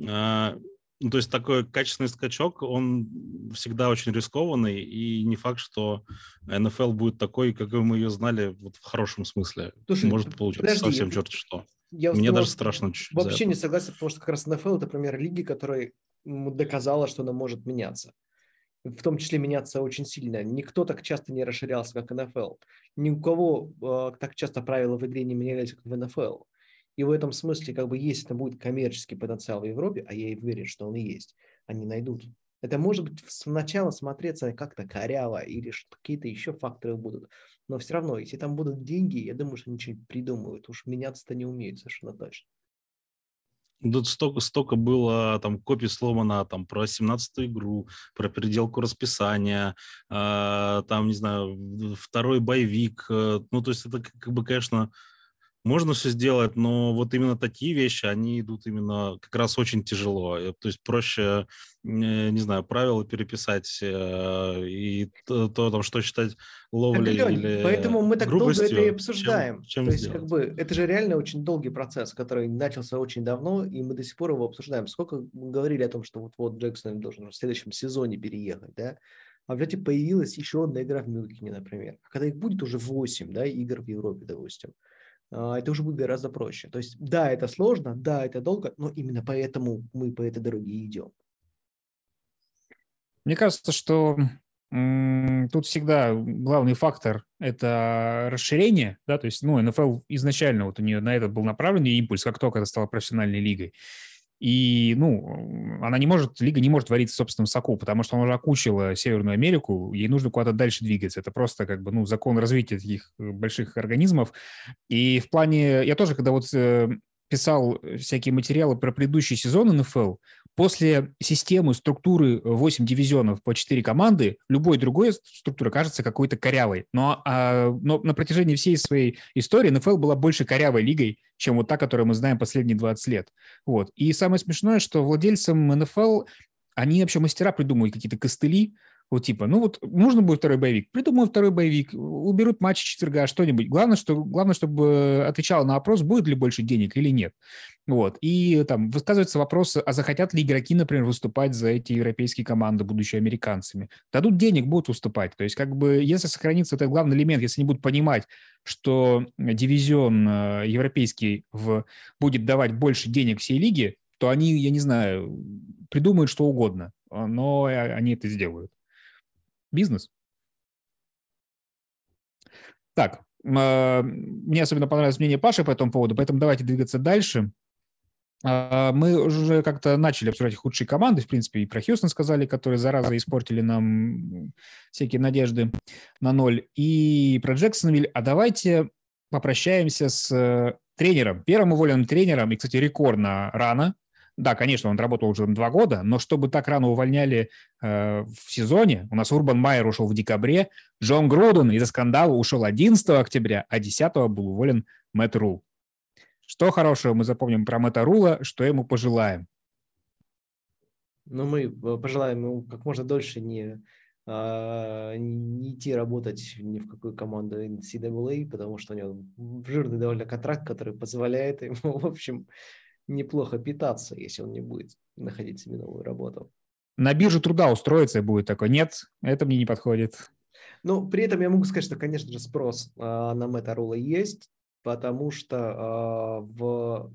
э, ну, то есть такой качественный скачок, он всегда очень рискованный, и не факт, что НФЛ будет такой, какой мы ее знали вот в хорошем смысле. Слушай, Может получиться подожди, совсем я- черт что. Я Мне даже страшно чуть-чуть Вообще не согласен, потому что как раз НФЛ это пример лиги, которая доказала, что она может меняться. В том числе меняться очень сильно. Никто так часто не расширялся, как НФЛ. Ни у кого э, так часто правила в игре не менялись, как в НФЛ. И в этом смысле, как бы, если это будет коммерческий потенциал в Европе, а я и уверен, что он и есть, они найдут. Это может быть сначала смотреться как-то коряво или какие-то еще факторы будут. Но все равно, если там будут деньги, я думаю, что они что-нибудь придумают. Уж меняться-то не умеют совершенно точно. Тут столько, столько было там копий сломано там про 17-ю игру, про переделку расписания, э, там, не знаю, второй боевик. Э, ну, то есть это как бы, конечно, можно все сделать, но вот именно такие вещи, они идут именно как раз очень тяжело. Э, то есть проще, не знаю, правила переписать э, и то, там, что считать ловлей так, или Поэтому мы так долго это и обсуждаем. Чем, чем то есть, сделать? как бы, это же реально очень долгий процесс, который начался очень давно, и мы до сих пор его обсуждаем. Сколько мы говорили о том, что вот-вот Джексон должен в следующем сезоне переехать, да? А в результате появилась еще одна игра в Мюнхене, например. А когда их будет уже 8 да, игр в Европе, допустим, это уже будет гораздо проще. То есть, да, это сложно, да, это долго, но именно поэтому мы по этой дороге идем. Мне кажется, что тут всегда главный фактор – это расширение, да, то есть, ну, НФЛ изначально вот у нее на это был направлен импульс, как только это стало профессиональной лигой. И, ну, она не может, лига не может вариться в собственном соку, потому что она уже окучила Северную Америку, ей нужно куда-то дальше двигаться. Это просто как бы, ну, закон развития таких э, больших организмов. И в плане, я тоже, когда вот э, писал всякие материалы про предыдущий сезон НФЛ, после системы структуры 8 дивизионов по 4 команды, любой другой структура кажется какой-то корявой. Но, а, но на протяжении всей своей истории НФЛ была больше корявой лигой, чем вот та, которую мы знаем последние 20 лет. Вот. И самое смешное, что владельцам НФЛ они вообще мастера придумывают какие-то костыли, вот типа, ну вот нужно будет второй боевик, придумают второй боевик, уберут матч четверга, что-нибудь. Главное, что, главное, чтобы отвечало на вопрос, будет ли больше денег или нет. Вот. И там высказывается вопрос, а захотят ли игроки, например, выступать за эти европейские команды, будучи американцами. Дадут денег, будут выступать. То есть как бы если сохранится этот главный элемент, если они будут понимать, что дивизион э, европейский в, будет давать больше денег всей лиге, то они, я не знаю, придумают что угодно, но они это сделают бизнес. Так, а, мне особенно понравилось мнение Паши по этому поводу, поэтому давайте двигаться дальше. А, мы уже как-то начали обсуждать худшие команды, в принципе, и про Хьюстон сказали, которые зараза испортили нам всякие надежды на ноль, и про Джексонвиль. А давайте попрощаемся с э, тренером, первым уволенным тренером, и, кстати, рекордно рано, да, конечно, он работал уже два года, но чтобы так рано увольняли э, в сезоне, у нас Урбан Майер ушел в декабре, Джон Груден из-за скандала ушел 11 октября, а 10 был уволен Мэтт Рул. Что хорошего мы запомним про Мэтта Рула, что ему пожелаем? Ну, мы э, пожелаем ему как можно дольше не, а, не идти работать ни в какую команду NCAA, потому что у него жирный довольно контракт, который позволяет ему, в общем, неплохо питаться, если он не будет находить себе новую работу. На биржу труда устроиться будет такой, нет, это мне не подходит. Ну, при этом я могу сказать, что, конечно же, спрос э, на Meta есть, потому что э, в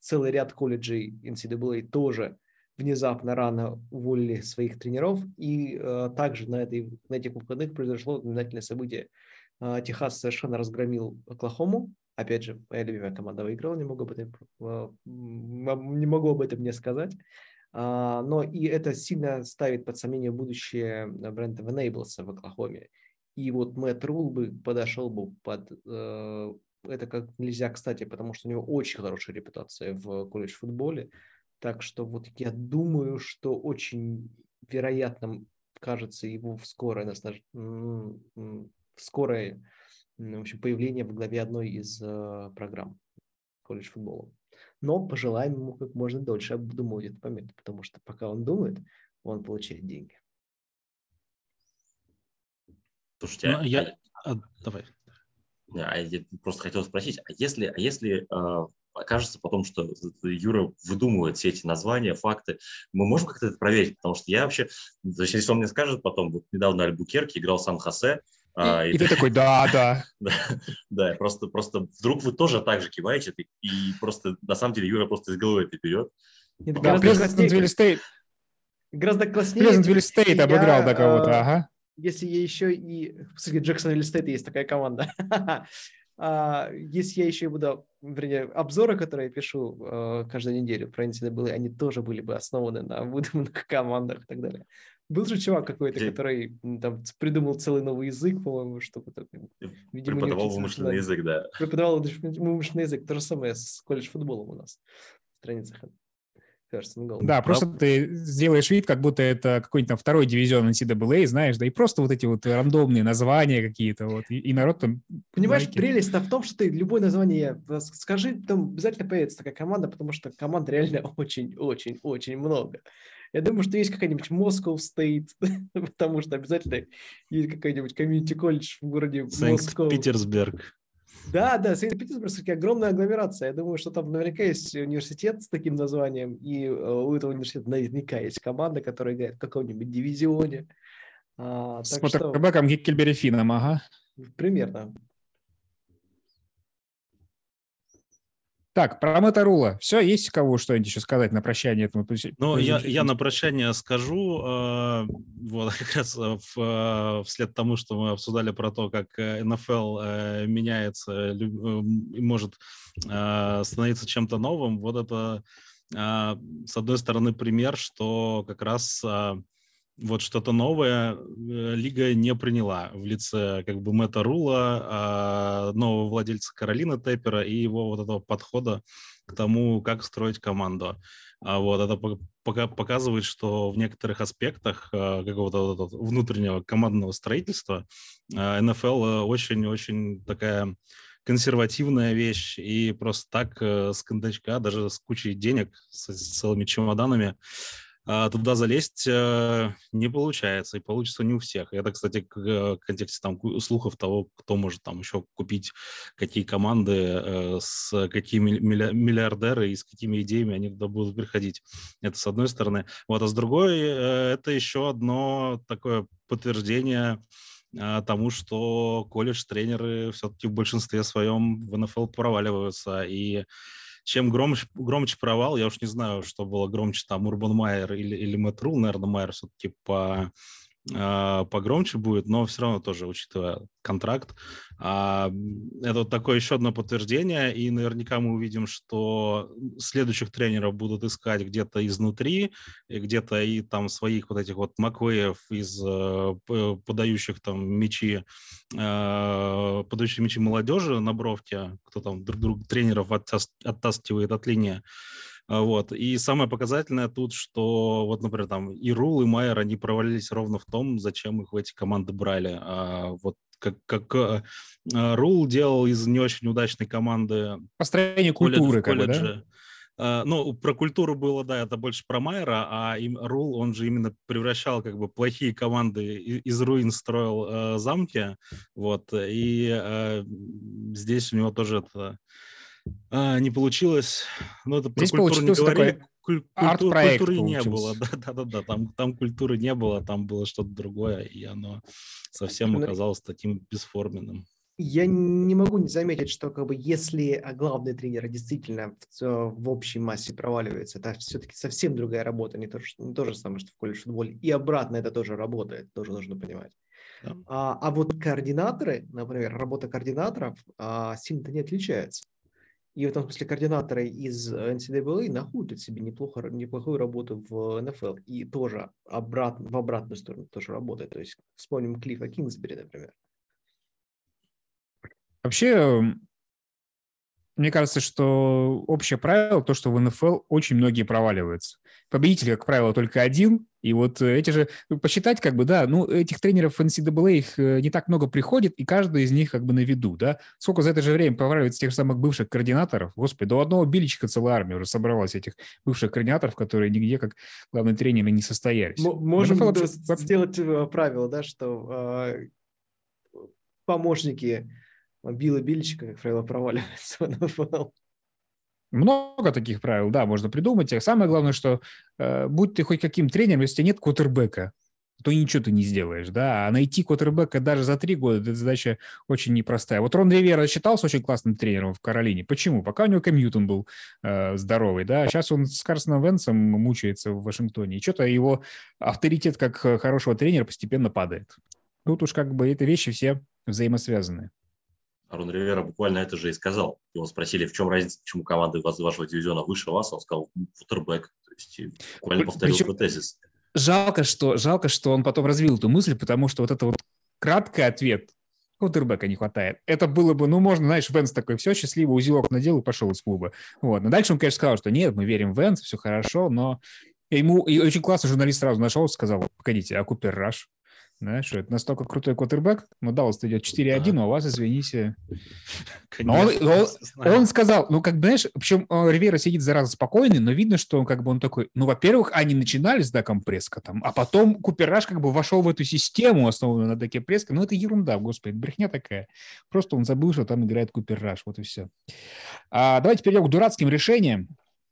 целый ряд колледжей NCAA тоже внезапно рано уволили своих тренеров, и э, также на, этой, на этих выходных произошло знаменательное событие. Э, Техас совершенно разгромил Оклахому, Опять же, моя любимая команда выиграла, не могу об этом, э, не могу об этом не сказать. А, но и это сильно ставит под сомнение будущее бренда Venables в Оклахоме. И вот Мэтт Рул бы подошел бы под э, это как нельзя кстати, потому что у него очень хорошая репутация в колледж-футболе. Так что вот я думаю, что очень вероятным кажется его скорое, в скорое в общем, появление в главе одной из э, программ колледж футбола. Но пожелаем ему как можно дольше обдумывать этот момент, потому что пока он думает, он получает деньги. Слушайте, ну, а, я... А, давай. А я просто хотел спросить, а если, а если э, окажется потом, что Юра выдумывает все эти названия, факты, мы можем как-то это проверить? Потому что я вообще, то есть, если он мне скажет потом, вот недавно Альбукерки играл Сан-Хосе, а, и, и ты такой, да, да. да, да, просто, просто вдруг вы тоже так же киваете, и просто на самом деле Юра просто из головы это берет. Плезентвилл State. Гораздо класснее. Плезентвилл State обыграл до кого-то, ага. Если я еще и... В смысле, Джексонвилл State есть такая команда. А, если я еще буду, вернее, обзоры, которые я пишу э, каждую неделю про NCAA, они тоже были бы основаны на выдуманных командах и так далее. Был же чувак какой-то, который там придумал целый новый язык, по-моему, чтобы такое. Видимо, Преподавал вымышленный язык, да. Преподавал вымышленный язык. То же самое с колледж футболом у нас. страницах Да, просто ты сделаешь вид, как будто это какой-нибудь там второй дивизион NCAA, знаешь, да, и просто вот эти вот рандомные названия какие-то, вот, и, и народ там... Понимаешь, лайки. прелесть-то в том, что ты любое название скажи, там обязательно появится такая команда, потому что команд реально очень-очень-очень много. Я думаю, что есть какая-нибудь Moscow State, потому что обязательно есть какой-нибудь комьюнити-колледж в городе Москва. Санкт-Петербург. Да, да, Санкт-Петербург все-таки огромная агломерация. Я думаю, что там наверняка есть университет с таким названием, и э, у этого университета наверняка есть команда, которая играет в каком-нибудь дивизионе. А, с квотербеком что... Гиккельбери Финном, ага. Примерно. Так, про Моторола. Все, есть у кого что-нибудь еще сказать на прощание этому? Ну, я, я на прощание скажу, э, вот как раз в, э, вслед тому, что мы обсуждали про то, как НФЛ э, меняется и может э, становиться чем-то новым, вот это, э, с одной стороны, пример, что как раз... Э, вот что-то новое э, лига не приняла в лице как бы Мэтта Рула, а, нового владельца Каролина Теппера и его вот этого подхода к тому, как строить команду. А вот это пока показывает, что в некоторых аспектах а, какого-то внутреннего командного строительства НФЛ очень-очень такая консервативная вещь, и просто так э, с кондачка, даже с кучей денег, с, с целыми чемоданами, туда залезть э, не получается, и получится не у всех. Это, кстати, э, в контексте там слухов того, кто может там еще купить, какие команды, э, с какими миллиардеры и с какими идеями они туда будут приходить. Это с одной стороны. Вот, а с другой, это еще одно такое подтверждение тому, что колледж-тренеры все-таки в большинстве своем в НФЛ проваливаются, и чем громче, громче провал, я уж не знаю, что было громче, там, Урбан Майер или, или Мэтт Рул, наверное, Майер все-таки по погромче будет, но все равно тоже, учитывая контракт. А, это вот такое еще одно подтверждение, и наверняка мы увидим, что следующих тренеров будут искать где-то изнутри, где-то и там своих вот этих вот Маквеев из э, подающих там мячи, э, подающих мячи молодежи на бровке, кто там друг друга тренеров оттаскивает от линии. А, вот. И самое показательное тут, что вот, например, там и Рул, и Майер, они провалились ровно в том, зачем их в эти команды брали. А вот как, как а, Рул делал из не очень удачной команды... Построение культуры, колледж, да? Uh, ну, про культуру было, да, это больше про Майера, а им, Рул, он же именно превращал как бы плохие команды из, руин строил uh, замки, вот, и uh, здесь у него тоже это а, не получилось. Но это про Здесь культуру не говорили. Куль- культур, культуры не было, да, да, да, да. Там, там культуры не было, там было что-то другое, и оно совсем оказалось таким бесформенным. Я не могу не заметить, что как бы если главный тренер действительно в, в общей массе проваливается, это все-таки совсем другая работа, не то, что, не то же самое, что в колледж футболе. И обратно это тоже работает, тоже нужно понимать. Да. А, а вот координаторы, например, работа координаторов а, сильно-то не отличается. И в этом смысле координаторы из NCAA находят себе неплохо, неплохую работу в НФЛ. И тоже обратно, в обратную сторону тоже работает. То есть вспомним Клиффа Кингсбери, например. Вообще, мне кажется, что общее правило то, что в НФЛ очень многие проваливаются. Победитель, как правило, только один. И вот эти же, ну, посчитать как бы, да, ну, этих тренеров NCAA, их э, не так много приходит, и каждый из них как бы на виду, да. Сколько за это же время проваливается тех же самых бывших координаторов. Господи, до одного Биличка целая армия уже собралась этих бывших координаторов, которые нигде как главные тренеры не состоялись. Можем вообще... сделать э, правило, да, что э, помощники Билла Бильчика, как правило, проваливается в НФЛ. Много таких правил, да, можно придумать. А самое главное, что э, будь ты хоть каким тренером, если нет квотербека, то ничего ты не сделаешь, да. А найти квотербека даже за три года, это задача очень непростая. Вот Рон Ривера считался очень классным тренером в Каролине. Почему? Пока у него Кэмьютон был э, здоровый, да. Сейчас он с Карсоном Венсом мучается в Вашингтоне. И что-то его авторитет как хорошего тренера постепенно падает. Тут уж как бы эти вещи все взаимосвязаны. Арон Ривера буквально это же и сказал. Его спросили, в чем разница, почему команда из вашего дивизиона выше вас, он сказал, футербэк. То есть буквально повторил Причем... тезис. Жалко что, жалко, что он потом развил эту мысль, потому что вот это вот краткий ответ Квотербека не хватает. Это было бы, ну, можно, знаешь, Венс такой, все, счастливо, узелок надел и пошел из клуба. Вот. Но дальше он, конечно, сказал, что нет, мы верим в Венс, все хорошо, но ему и очень классно журналист сразу нашел, сказал, погодите, а Купер Раш? Знаешь, это настолько крутой квотербек, но Даллас идет 4-1, да. а у вас, извините. Конечно, он, он, он сказал, ну, как бы, знаешь, причем э, Ривера сидит зараза спокойный, но видно, что он как бы он такой, ну, во-первых, они начинали с Даком Прескотом, а потом Купераш как бы вошел в эту систему, основанную на Даке Преско. Ну, это ерунда, господи, брехня такая. Просто он забыл, что там играет Купераш, вот и все. А, давайте перейдем к дурацким решениям.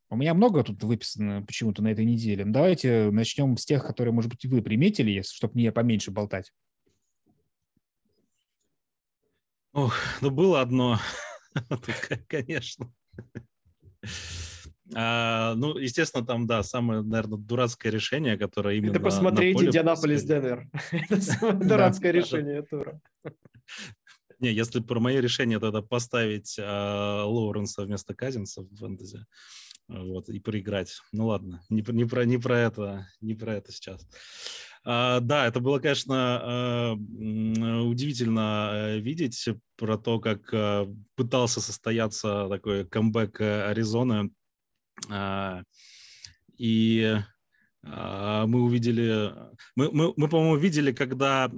У меня много тут выписано почему-то на этой неделе. Давайте начнем с тех, которые, может быть, вы приметили, чтобы мне поменьше болтать. Ох, ну было одно. Тут, конечно. А, ну, естественно, там, да, самое, наверное, дурацкое решение, которое именно Это посмотреть Индианаполис Денвер. Это самое дурацкое решение тура. Не, если про мои решения, то это поставить а, Лоуренса вместо Казинса в фэнтези вот, и проиграть. Ну ладно, не, не, про, не про это, не про это сейчас. А, да, это было, конечно, а, удивительно э, видеть про то, как а, пытался состояться такой камбэк Аризоны. А, и а, мы увидели, мы, мы, мы по-моему, видели, когда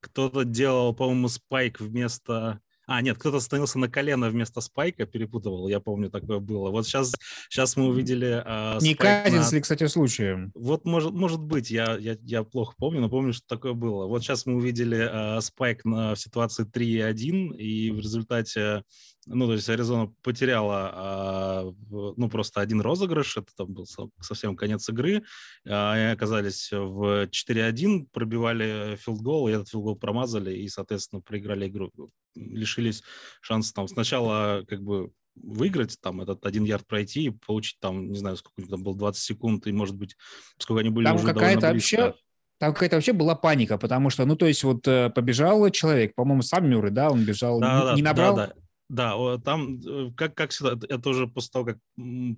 кто-то делал, по-моему, спайк вместо а, нет, кто-то становился на колено вместо спайка, перепутывал, я помню, такое было. Вот сейчас, сейчас мы увидели... Э, Не Казинс на... ли, кстати, случаем? Вот может, может быть, я, я, я плохо помню, но помню, что такое было. Вот сейчас мы увидели э, спайк на, в ситуации 3-1, и в результате ну, то есть Аризона потеряла, а, ну, просто один розыгрыш, это там был совсем конец игры, а, они оказались в 4-1, пробивали field goal, и этот field goal промазали, и, соответственно, проиграли игру, лишились шанса там сначала как бы выиграть, там, этот один ярд пройти и получить там, не знаю, сколько там было, 20 секунд, и, может быть, сколько они были там уже какая-то вообще там какая-то вообще была паника, потому что, ну, то есть вот э, побежал человек, по-моему, сам Мюррей, да, он бежал, да, не, не набрал... Да, да. Да, там, э, как, как всегда, это уже после того, как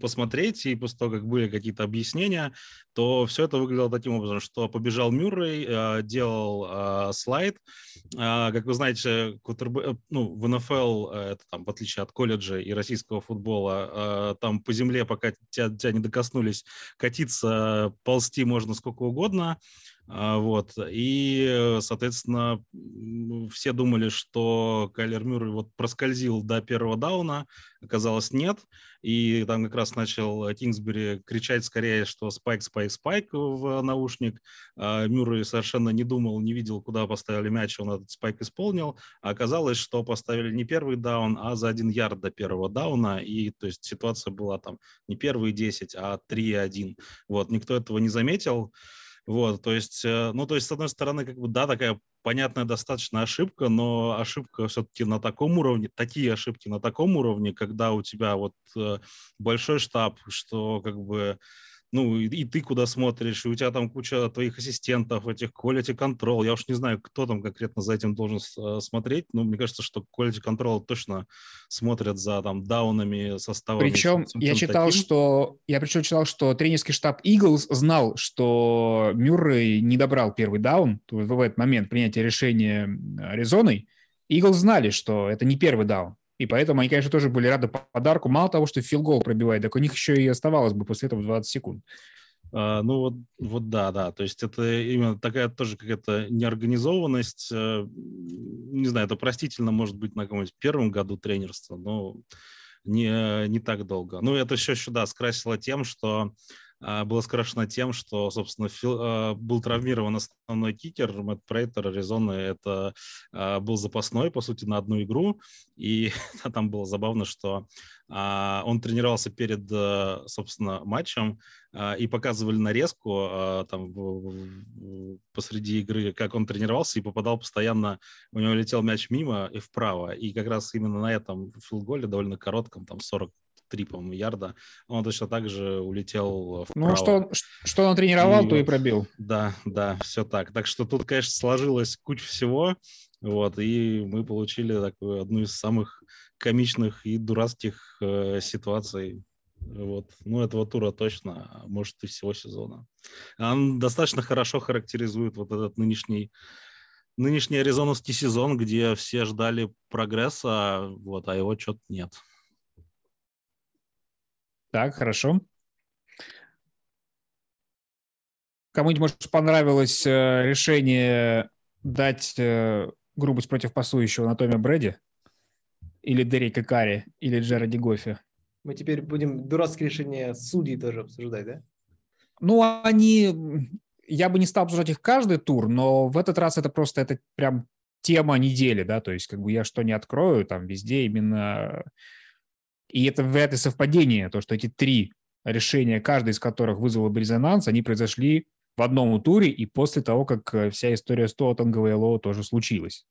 посмотреть, и после того, как были какие-то объяснения, то все это выглядело таким образом, что побежал Мюррей, э, делал э, слайд. Как вы знаете, ну, в НФЛ, это там, в отличие от колледжа и российского футбола, там по земле, пока тебя, тебя не докоснулись, катиться, ползти можно сколько угодно. А, вот. И, соответственно, все думали, что Кайлер Мюррей вот проскользил до первого дауна, оказалось нет. И там как раз начал Кингсбери кричать скорее, что спайк, спайк, спайк в наушник. А Мюррей совершенно не думал, не видел, куда поставили мяч, он этот спайк исполнил. А оказалось, что поставили не первый даун, а за один ярд до первого дауна. И то есть ситуация была там не первые 10, а 3-1. Вот, никто этого не заметил. Вот, то есть, э, ну, то есть, с одной стороны, как бы, да, такая понятная достаточно ошибка, но ошибка все-таки на таком уровне, такие ошибки на таком уровне, когда у тебя вот э, большой штаб, что как бы ну, и, и ты куда смотришь, и у тебя там куча твоих ассистентов, этих quality control. Я уж не знаю, кто там конкретно за этим должен э, смотреть, но мне кажется, что quality control точно смотрят за там даунами, составами. Причем я читал, таким. что я причем читал, что тренерский штаб Eagles знал, что Мюррей не добрал первый даун в этот момент принятия решения Аризоной. Eagles знали, что это не первый даун. И поэтому они, конечно, тоже были рады подарку. Мало того, что филгол пробивает, так у них еще и оставалось бы после этого 20 секунд. А, ну вот, вот да, да. То есть это именно такая тоже какая-то неорганизованность. Э, не знаю, это простительно может быть на каком-нибудь первом году тренерства, но не, не так долго. Ну, это все еще, да, скрасило тем, что было скрашено тем, что, собственно, Фил, а, был травмирован основной кикер, Мэтт Прейтер, Аризоны, это а, был запасной, по сути, на одну игру, и там было забавно, что он тренировался перед, собственно, матчем, и показывали нарезку там посреди игры, как он тренировался, и попадал постоянно, у него летел мяч мимо и вправо, и как раз именно на этом филголе, довольно коротком, там 40 три, по-моему, ярда, он точно так же улетел вправо. Ну, что, что он тренировал, и, то и пробил. Да, да, все так. Так что тут, конечно, сложилось куча всего, вот, и мы получили такую одну из самых комичных и дурацких э, ситуаций вот. Ну, этого тура точно, а может, и всего сезона. Он достаточно хорошо характеризует вот этот нынешний нынешний аризоновский сезон, где все ждали прогресса, вот, а его что-то нет. Так, хорошо. Кому-нибудь, может, понравилось э, решение дать э, грубость против пасующего на Томе Брэди? Или Дерека Карри? Или Джеради Гофи? Мы теперь будем дурацкие решения судей тоже обсуждать, да? Ну, они... Я бы не стал обсуждать их каждый тур, но в этот раз это просто это прям тема недели, да, то есть как бы я что не открою, там везде именно... И это в это совпадение, то, что эти три решения, каждый из которых вызвал бы резонанс, они произошли в одном туре и после того, как э, вся история с Тоттенгом и тоже случилась.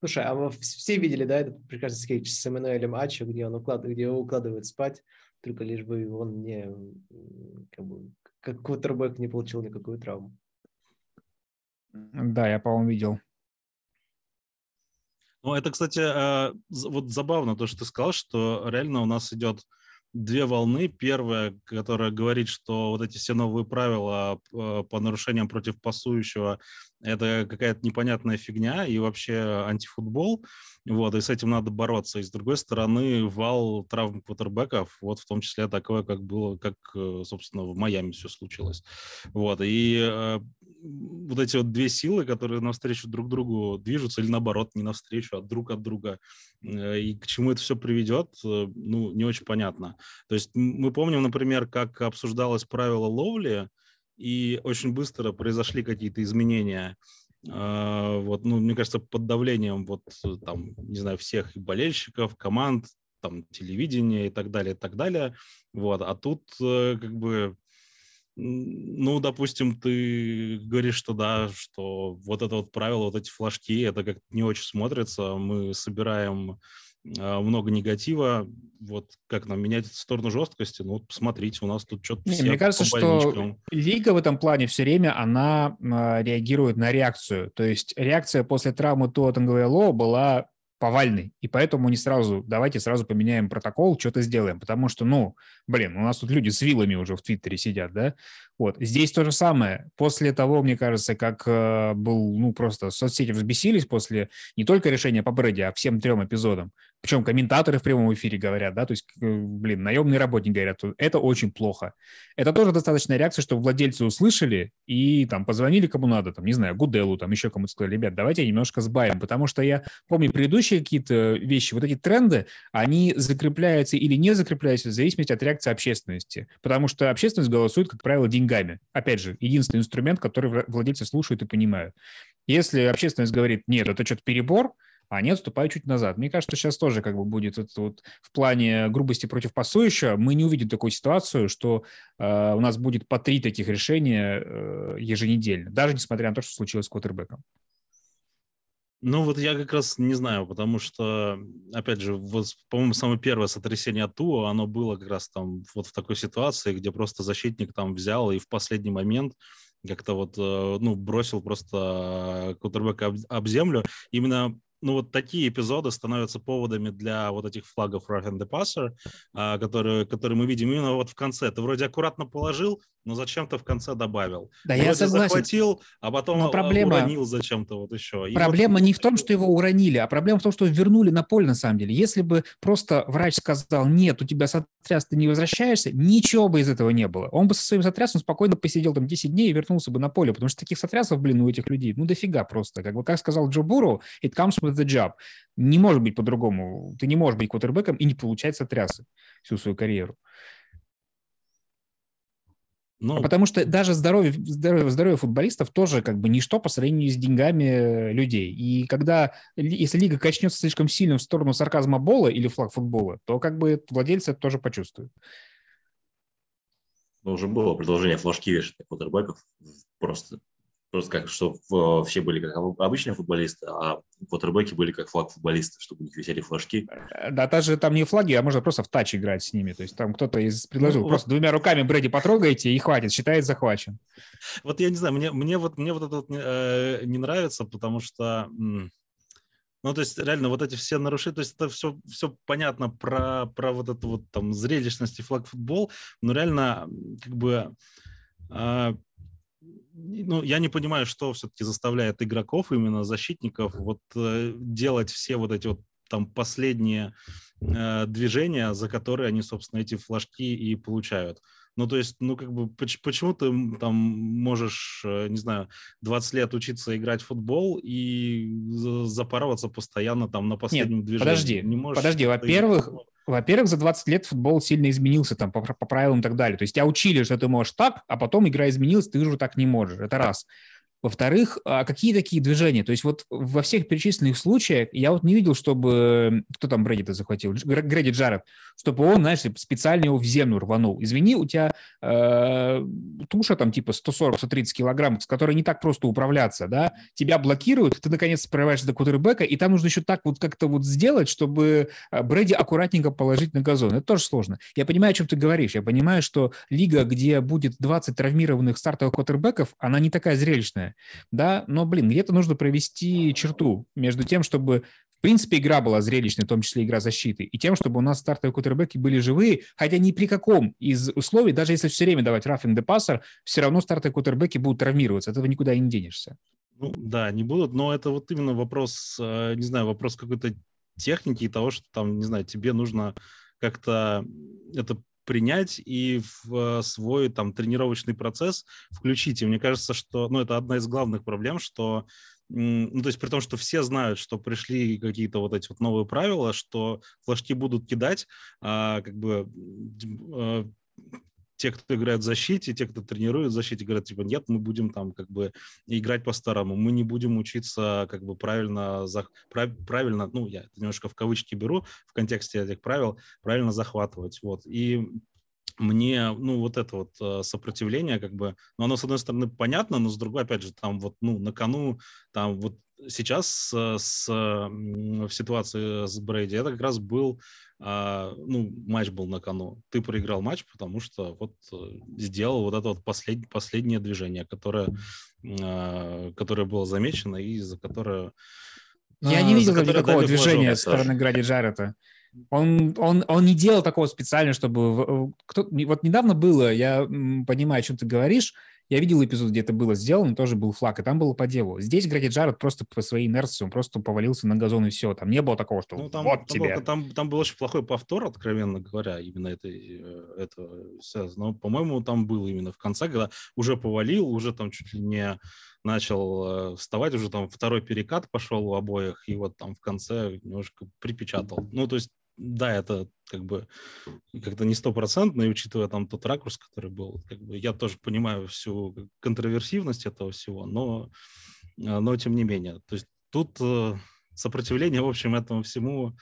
Слушай, а вы все видели, да, этот прекрасный скетч с Эммануэлем Ачо, где он укладывает, где его укладывают спать, только лишь бы он не, как бы, как квотербек не получил никакую травму. Да, я, по-моему, видел. Ну, это, кстати, а, вот забавно то, что ты сказал, что реально у нас идет две волны. Первая, которая говорит, что вот эти все новые правила э, по нарушениям против пасующего – это какая-то непонятная фигня и вообще антифутбол. Вот, и с этим надо бороться. И с другой стороны, вал травм квотербеков, вот в том числе такое, как было, как, э, собственно, в Майами все случилось. Вот, и э, вот эти вот две силы, которые навстречу друг другу движутся, или наоборот, не навстречу, а друг от друга, э, и к чему это все приведет, э, ну, не очень понятно. То есть мы помним, например, как обсуждалось правило ловли, и очень быстро произошли какие-то изменения. А, вот, ну, мне кажется, под давлением вот там, не знаю, всех и болельщиков, команд, там, телевидения и так далее, и так далее. Вот, а тут э, как бы ну, допустим, ты говоришь, что да, что вот это вот правило, вот эти флажки, это как не очень смотрится. Мы собираем а, много негатива. Вот как нам менять в сторону жесткости? Ну, вот посмотрите, у нас тут что-то Не, Мне кажется, что лига в этом плане все время, она э, реагирует на реакцию. То есть реакция после травмы Ло была повальный, и поэтому не сразу, давайте сразу поменяем протокол, что-то сделаем, потому что, ну, блин, у нас тут люди с вилами уже в Твиттере сидят, да, вот, здесь то же самое, после того, мне кажется, как э, был, ну, просто соцсети взбесились после не только решения по Брэди, а всем трем эпизодам, причем комментаторы в прямом эфире говорят, да, то есть, э, блин, наемные работники говорят, это очень плохо. Это тоже достаточная реакция, чтобы владельцы услышали и там позвонили кому надо, там, не знаю, Гуделу, там еще кому-то сказали, ребят, давайте немножко сбавим, потому что я помню предыдущие какие-то вещи, вот эти тренды, они закрепляются или не закрепляются в зависимости от реакции общественности, потому что общественность голосует, как правило, деньгами. Опять же, единственный инструмент, который владельцы слушают и понимают. Если общественность говорит, нет, это что-то перебор, а они отступают чуть назад. Мне кажется, сейчас тоже как бы будет это вот в плане грубости против пасующего. Мы не увидим такую ситуацию, что э, у нас будет по три таких решения э, еженедельно, даже несмотря на то, что случилось с квотербеком. Ну, вот я как раз не знаю, потому что, опять же, вот, по-моему, самое первое сотрясение от Туа, оно было как раз там вот в такой ситуации, где просто защитник там взял и в последний момент как-то вот, э, ну, бросил просто кутербека об землю. Именно ну, вот такие эпизоды становятся поводами для вот этих флагов Rough and the Passer, а, которые, которые мы видим именно вот в конце. Ты вроде аккуратно положил, но зачем-то в конце добавил. Да, вроде я согласен. захватил, а потом но проблема... уронил зачем-то вот еще. И проблема вот... не в том, что его уронили, а проблема в том, что вернули на поле на самом деле. Если бы просто врач сказал, нет, у тебя сотряс, ты не возвращаешься, ничего бы из этого не было. Он бы со своим сотрясом спокойно посидел там 10 дней и вернулся бы на поле, потому что таких сотрясов, блин, у этих людей, ну дофига просто. Как бы, как сказал Джо Буру, it comes with the job. Не может быть по-другому. Ты не можешь быть квотербеком и не получать сотрясы всю свою карьеру. Ну, Потому что даже здоровье, здоровье, здоровье футболистов тоже как бы ничто по сравнению с деньгами людей. И когда, если лига качнется слишком сильно в сторону сарказма бола или флаг футбола, то как бы владельцы это тоже почувствуют. Ну, уже было предложение флажки вешать на квотербеков. Просто Просто как, что все были как обычные футболисты, а квотербеки были как флаг-футболисты, чтобы у них висели флажки. Э, да, даже там не флаги, а можно просто в тач играть с ними. То есть там кто-то из предложил, ну, просто вот... двумя руками Брэди потрогаете и хватит, считает захвачен. Вот я не знаю, мне, мне, вот, мне вот это вот не, э, не нравится, потому что... Ну, то есть, реально, вот эти все нарушения, то есть, это все, все понятно про, про вот эту вот там зрелищность и флаг-футбол, но реально, как бы, э, ну, я не понимаю, что все-таки заставляет игроков, именно защитников, вот э, делать все вот эти вот там последние э, движения, за которые они, собственно, эти флажки и получают. Ну, то есть, ну, как бы, почему ты там можешь, э, не знаю, 20 лет учиться играть в футбол и запарываться постоянно там на последнем Нет, движении? подожди, не можешь подожди, во-первых, во-первых, за 20 лет футбол сильно изменился там по, по правилам и так далее. То есть тебя учили, что ты можешь так, а потом игра изменилась, ты уже так не можешь. Это раз. Во-вторых, а какие такие движения? То есть вот во всех перечисленных случаях я вот не видел, чтобы... Кто там Брэди-то захватил? Грэди Джаред. Чтобы он, знаешь, типа, специально его в землю рванул. Извини, у тебя э, туша там типа 140-130 килограмм, с которой не так просто управляться, да? Тебя блокируют, ты наконец прорываешься до кутербека, и там нужно еще так вот как-то вот сделать, чтобы э, Брэди аккуратненько положить на газон. Это тоже сложно. Я понимаю, о чем ты говоришь. Я понимаю, что лига, где будет 20 травмированных стартовых кутербеков, она не такая зрелищная разное, да, но, блин, где-то нужно провести черту между тем, чтобы в принципе, игра была зрелищной, в том числе игра защиты, и тем, чтобы у нас стартовые кутербеки были живые, хотя ни при каком из условий, даже если все время давать roughing the passer, все равно стартовые кутербеки будут травмироваться, от этого никуда и не денешься. Ну, да, не будут, но это вот именно вопрос, э, не знаю, вопрос какой-то техники и того, что там, не знаю, тебе нужно как-то это принять и в свой там тренировочный процесс включить. И мне кажется, что, ну, это одна из главных проблем, что ну, то есть при том, что все знают, что пришли какие-то вот эти вот новые правила, что флажки будут кидать, а, как бы а, те, кто играет в защите, те, кто тренирует в защите, говорят, типа, нет, мы будем там как бы играть по-старому, мы не будем учиться как бы правильно, за, прав, правильно, ну, я это немножко в кавычки беру в контексте этих правил, правильно захватывать, вот. И мне, ну, вот это вот э, сопротивление, как бы, ну, оно, с одной стороны, понятно, но с другой, опять же, там вот, ну, на кону, там вот сейчас с, в ситуации с Брейди это как раз был, а, ну, матч был на кону. Ты проиграл матч, потому что вот э, сделал вот это вот послед, последнее движение, которое, а, которое было замечено и за которое... Я не а, видел никакого движения со стороны Гради Джарета. Он, он, он не делал такого специально, чтобы... Кто, вот недавно было, я понимаю, о чем ты говоришь, я видел эпизод, где это было сделано, тоже был флаг, и там было по делу. Здесь Гради Джаред просто по своей инерции, он просто повалился на газон и все. Там не было такого, что ну, там, вот там тебе. Был, там, там был очень плохой повтор, откровенно говоря, именно это, это Но, по-моему, там был именно в конце, когда уже повалил, уже там чуть ли не начал э, вставать, уже там второй перекат пошел у обоих, и вот там в конце немножко припечатал. Ну, то есть да, это как бы как-то не стопроцентно, и учитывая там тот ракурс, который был, как бы я тоже понимаю всю контроверсивность этого всего, но, а, но тем не менее. То есть тут э, сопротивление, в общем, этому всему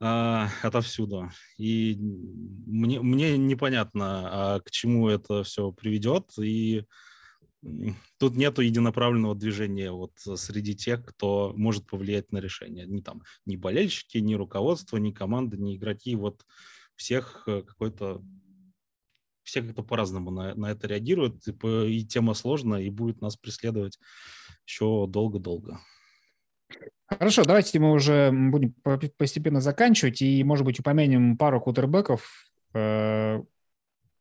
э, отовсюду. И мне, мне непонятно, а к чему это все приведет, и тут нету единоправленного движения вот среди тех, кто может повлиять на решение. Ни там, ни болельщики, ни руководство, ни команда, ни игроки. Вот всех э, какой-то все как-то по-разному на, на это реагируют, и, и тема сложная, и будет нас преследовать еще долго-долго. Хорошо, давайте мы уже будем постепенно заканчивать, и, может быть, упомянем пару кутербеков.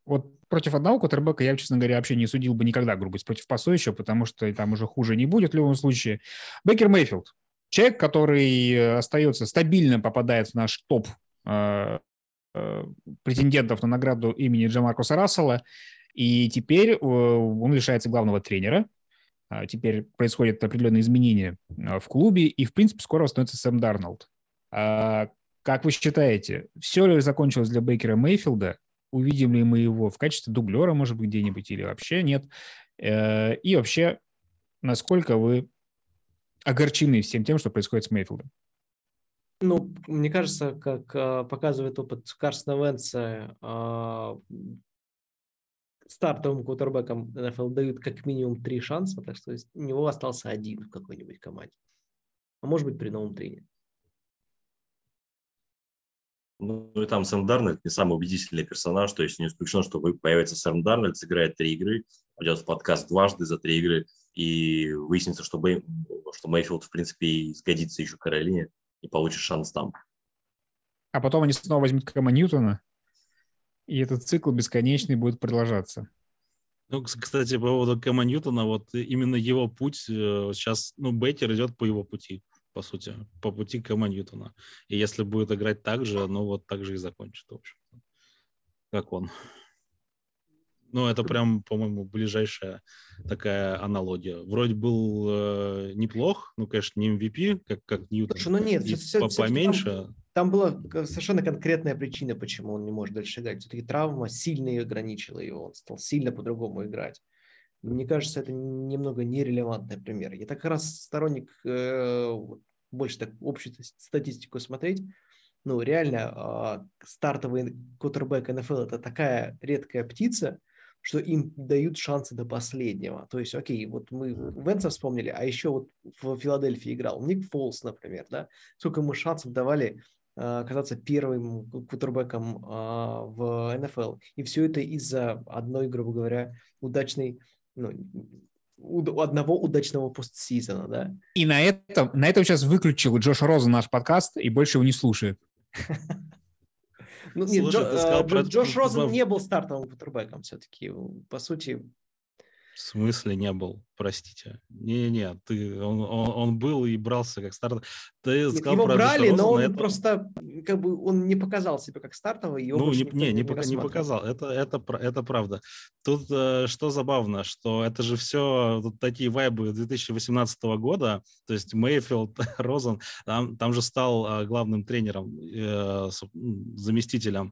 Вот против одного кутербека я, честно говоря, вообще не судил бы никогда, грубо говоря, против пасу еще, потому что там уже хуже не будет в любом случае. Бекер Мейфилд. Человек, который э, остается стабильно, попадает в наш топ э, э, претендентов на награду имени Джамаркуса Рассела, и теперь он лишается главного тренера. А теперь происходят определенные изменения в клубе, и, в принципе, скоро становится Сэм Дарнолд. А, как вы считаете, все ли закончилось для Бейкера Мейфилда? Увидим ли мы его в качестве дублера, может быть, где-нибудь, или вообще нет. Э, и вообще, насколько вы огорчены всем тем, что происходит с Мейфилдом? Ну, мне кажется, как э, показывает опыт Карсона Венса, э, стартовым кутербекам НФЛ дают как минимум три шанса, так что у него остался один в какой-нибудь команде. А может быть, при новом тренере. Ну и там Сэм Дарнольд не самый убедительный персонаж, то есть не исключено, что появится Сэм Дарнольд, сыграет три игры, пойдет в подкаст дважды за три игры, и выяснится, что, Бэй, что Мейфилд, в принципе, сгодится еще Каролине и получит шанс там. А потом они снова возьмут Кама Ньютона, и этот цикл бесконечный будет продолжаться. Ну, кстати, по поводу Кэма Ньютона, вот именно его путь сейчас, ну, Бейкер идет по его пути, по сути, по пути Кэма Ньютона. И если будет играть так же, ну, вот так же и закончит, в общем как он. Ну, это прям, по-моему, ближайшая такая аналогия. Вроде был э, неплох, ну, конечно, не MVP, как, как Ньютон. Слушай, ну нет, все, по поменьше. Там, там была совершенно конкретная причина, почему он не может дальше играть. Все-таки травма сильно ограничила его, он стал сильно по-другому играть. Мне кажется, это немного нерелевантный пример. Я так раз сторонник э, больше так общую статистику смотреть ну, реально а, стартовый кутербэк НФЛ – это такая редкая птица, что им дают шансы до последнего. То есть, окей, вот мы Венса вспомнили, а еще вот в Филадельфии играл Ник Фолс, например, да? Сколько ему шансов давали а, оказаться первым кутербэком а, в НФЛ. И все это из-за одной, грубо говоря, удачной ну, у одного удачного постсезона, да. И на этом, на этом сейчас выключил Джош Роза наш подкаст и больше его не слушает. Ну, нет, Слушай, Джо, сказал, Джо, Джош Розен не был стартовым кутербэком все-таки. По сути, в смысле не был? Простите. Не-не, ты, он, он, он был и брался как старт. Ты сказал Его про брали, но он это... просто как бы он не показал себя как стартовый. Его ну, не, не, не, не, не показал. Это, это, это правда. Тут э, что забавно, что это же все тут такие вайбы 2018 года. То есть Мейфилд, Розен, там, там же стал э, главным тренером, э, заместителем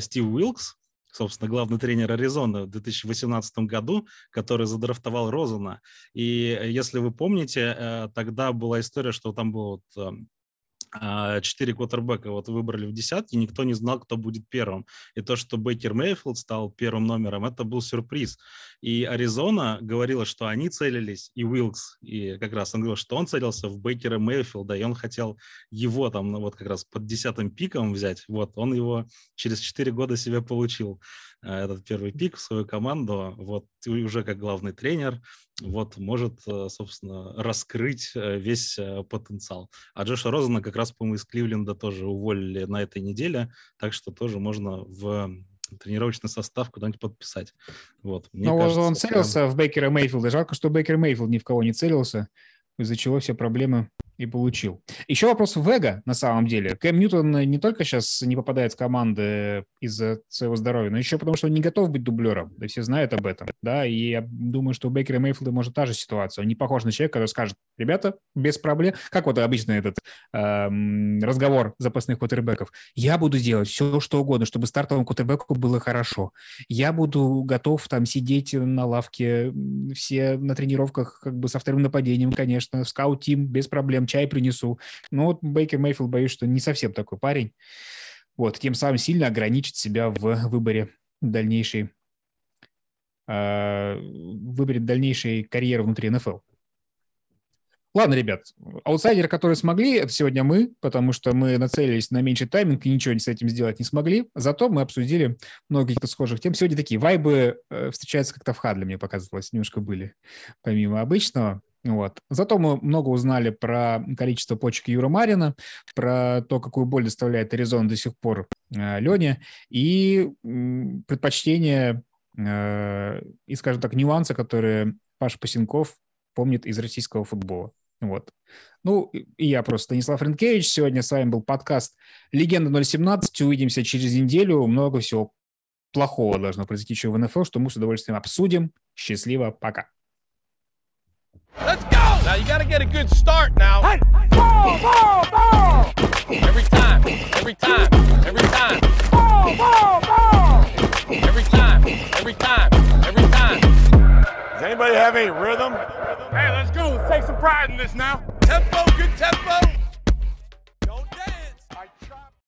Стив Уилкс, собственно, главный тренер Аризоны в 2018 году, который задрафтовал Розана. И э, если вы помните, э, тогда была история, что там был вот эм, четыре квотербека вот выбрали в десятке, никто не знал, кто будет первым. И то, что Бейкер Мейфилд стал первым номером, это был сюрприз. И Аризона говорила, что они целились, и Уилкс, и как раз он говорил, что он целился в Бейкера Мейфилда, и он хотел его там ну, вот как раз под десятым пиком взять. Вот, он его через четыре года себе получил. Э, этот первый пик в свою команду, вот уже как главный тренер, вот может, э, собственно, раскрыть э, весь потенциал. А Джоша Розена как раз, по-моему, из Кливленда тоже уволили на этой неделе, так что тоже можно в тренировочный состав куда-нибудь подписать. Вот, мне Но кажется, он целился прям... в Бейкера Мейфилда. Жалко, что Бейкер Мейфилд ни в кого не целился, из-за чего все проблемы и получил. Еще вопрос в эго, на самом деле. Кэм Ньютон не только сейчас не попадает в команды из-за своего здоровья, но еще потому, что он не готов быть дублером. Да все знают об этом. Да, и я думаю, что у Бейкера Мейфилда может та же ситуация. Он не похож на человека, который скажет, ребята, без проблем. Как вот обычно этот эм, разговор запасных кутербеков. Я буду делать все, что угодно, чтобы стартовому кутербеку было хорошо. Я буду готов там сидеть на лавке, все на тренировках как бы со вторым нападением, конечно, скаут-тим без проблем чай принесу. Но вот Бейкер Мейфилд, боюсь, что не совсем такой парень. Вот, тем самым сильно ограничит себя в выборе дальнейшей, э, выборе дальнейшей карьеры внутри НФЛ. Ладно, ребят, аутсайдеры, которые смогли, это сегодня мы, потому что мы нацелились на меньший тайминг и ничего с этим сделать не смогли. Зато мы обсудили много каких-то схожих тем. Сегодня такие вайбы э, встречаются как-то в Хадле, мне показалось, немножко были, помимо обычного. Вот. Зато мы много узнали про количество почек Юра Марина, про то, какую боль доставляет Аризона до сих пор э, Лене, и предпочтения э, и, скажем так, нюансы, которые Паш Пасенков помнит из российского футбола. Вот. Ну, и я просто Станислав Ренкевич. Сегодня с вами был подкаст «Легенда 017». Увидимся через неделю. Много всего плохого должно произойти еще в НФЛ, что мы с удовольствием обсудим. Счастливо, пока. Let's go! Now you gotta get a good start now. Hey, ball, ball, ball! Every time, every time, every time. Ball, ball, ball! Every time, every time, every time. Does anybody have any rhythm? Hey, let's go. Let's take some pride in this now. Tempo, good tempo.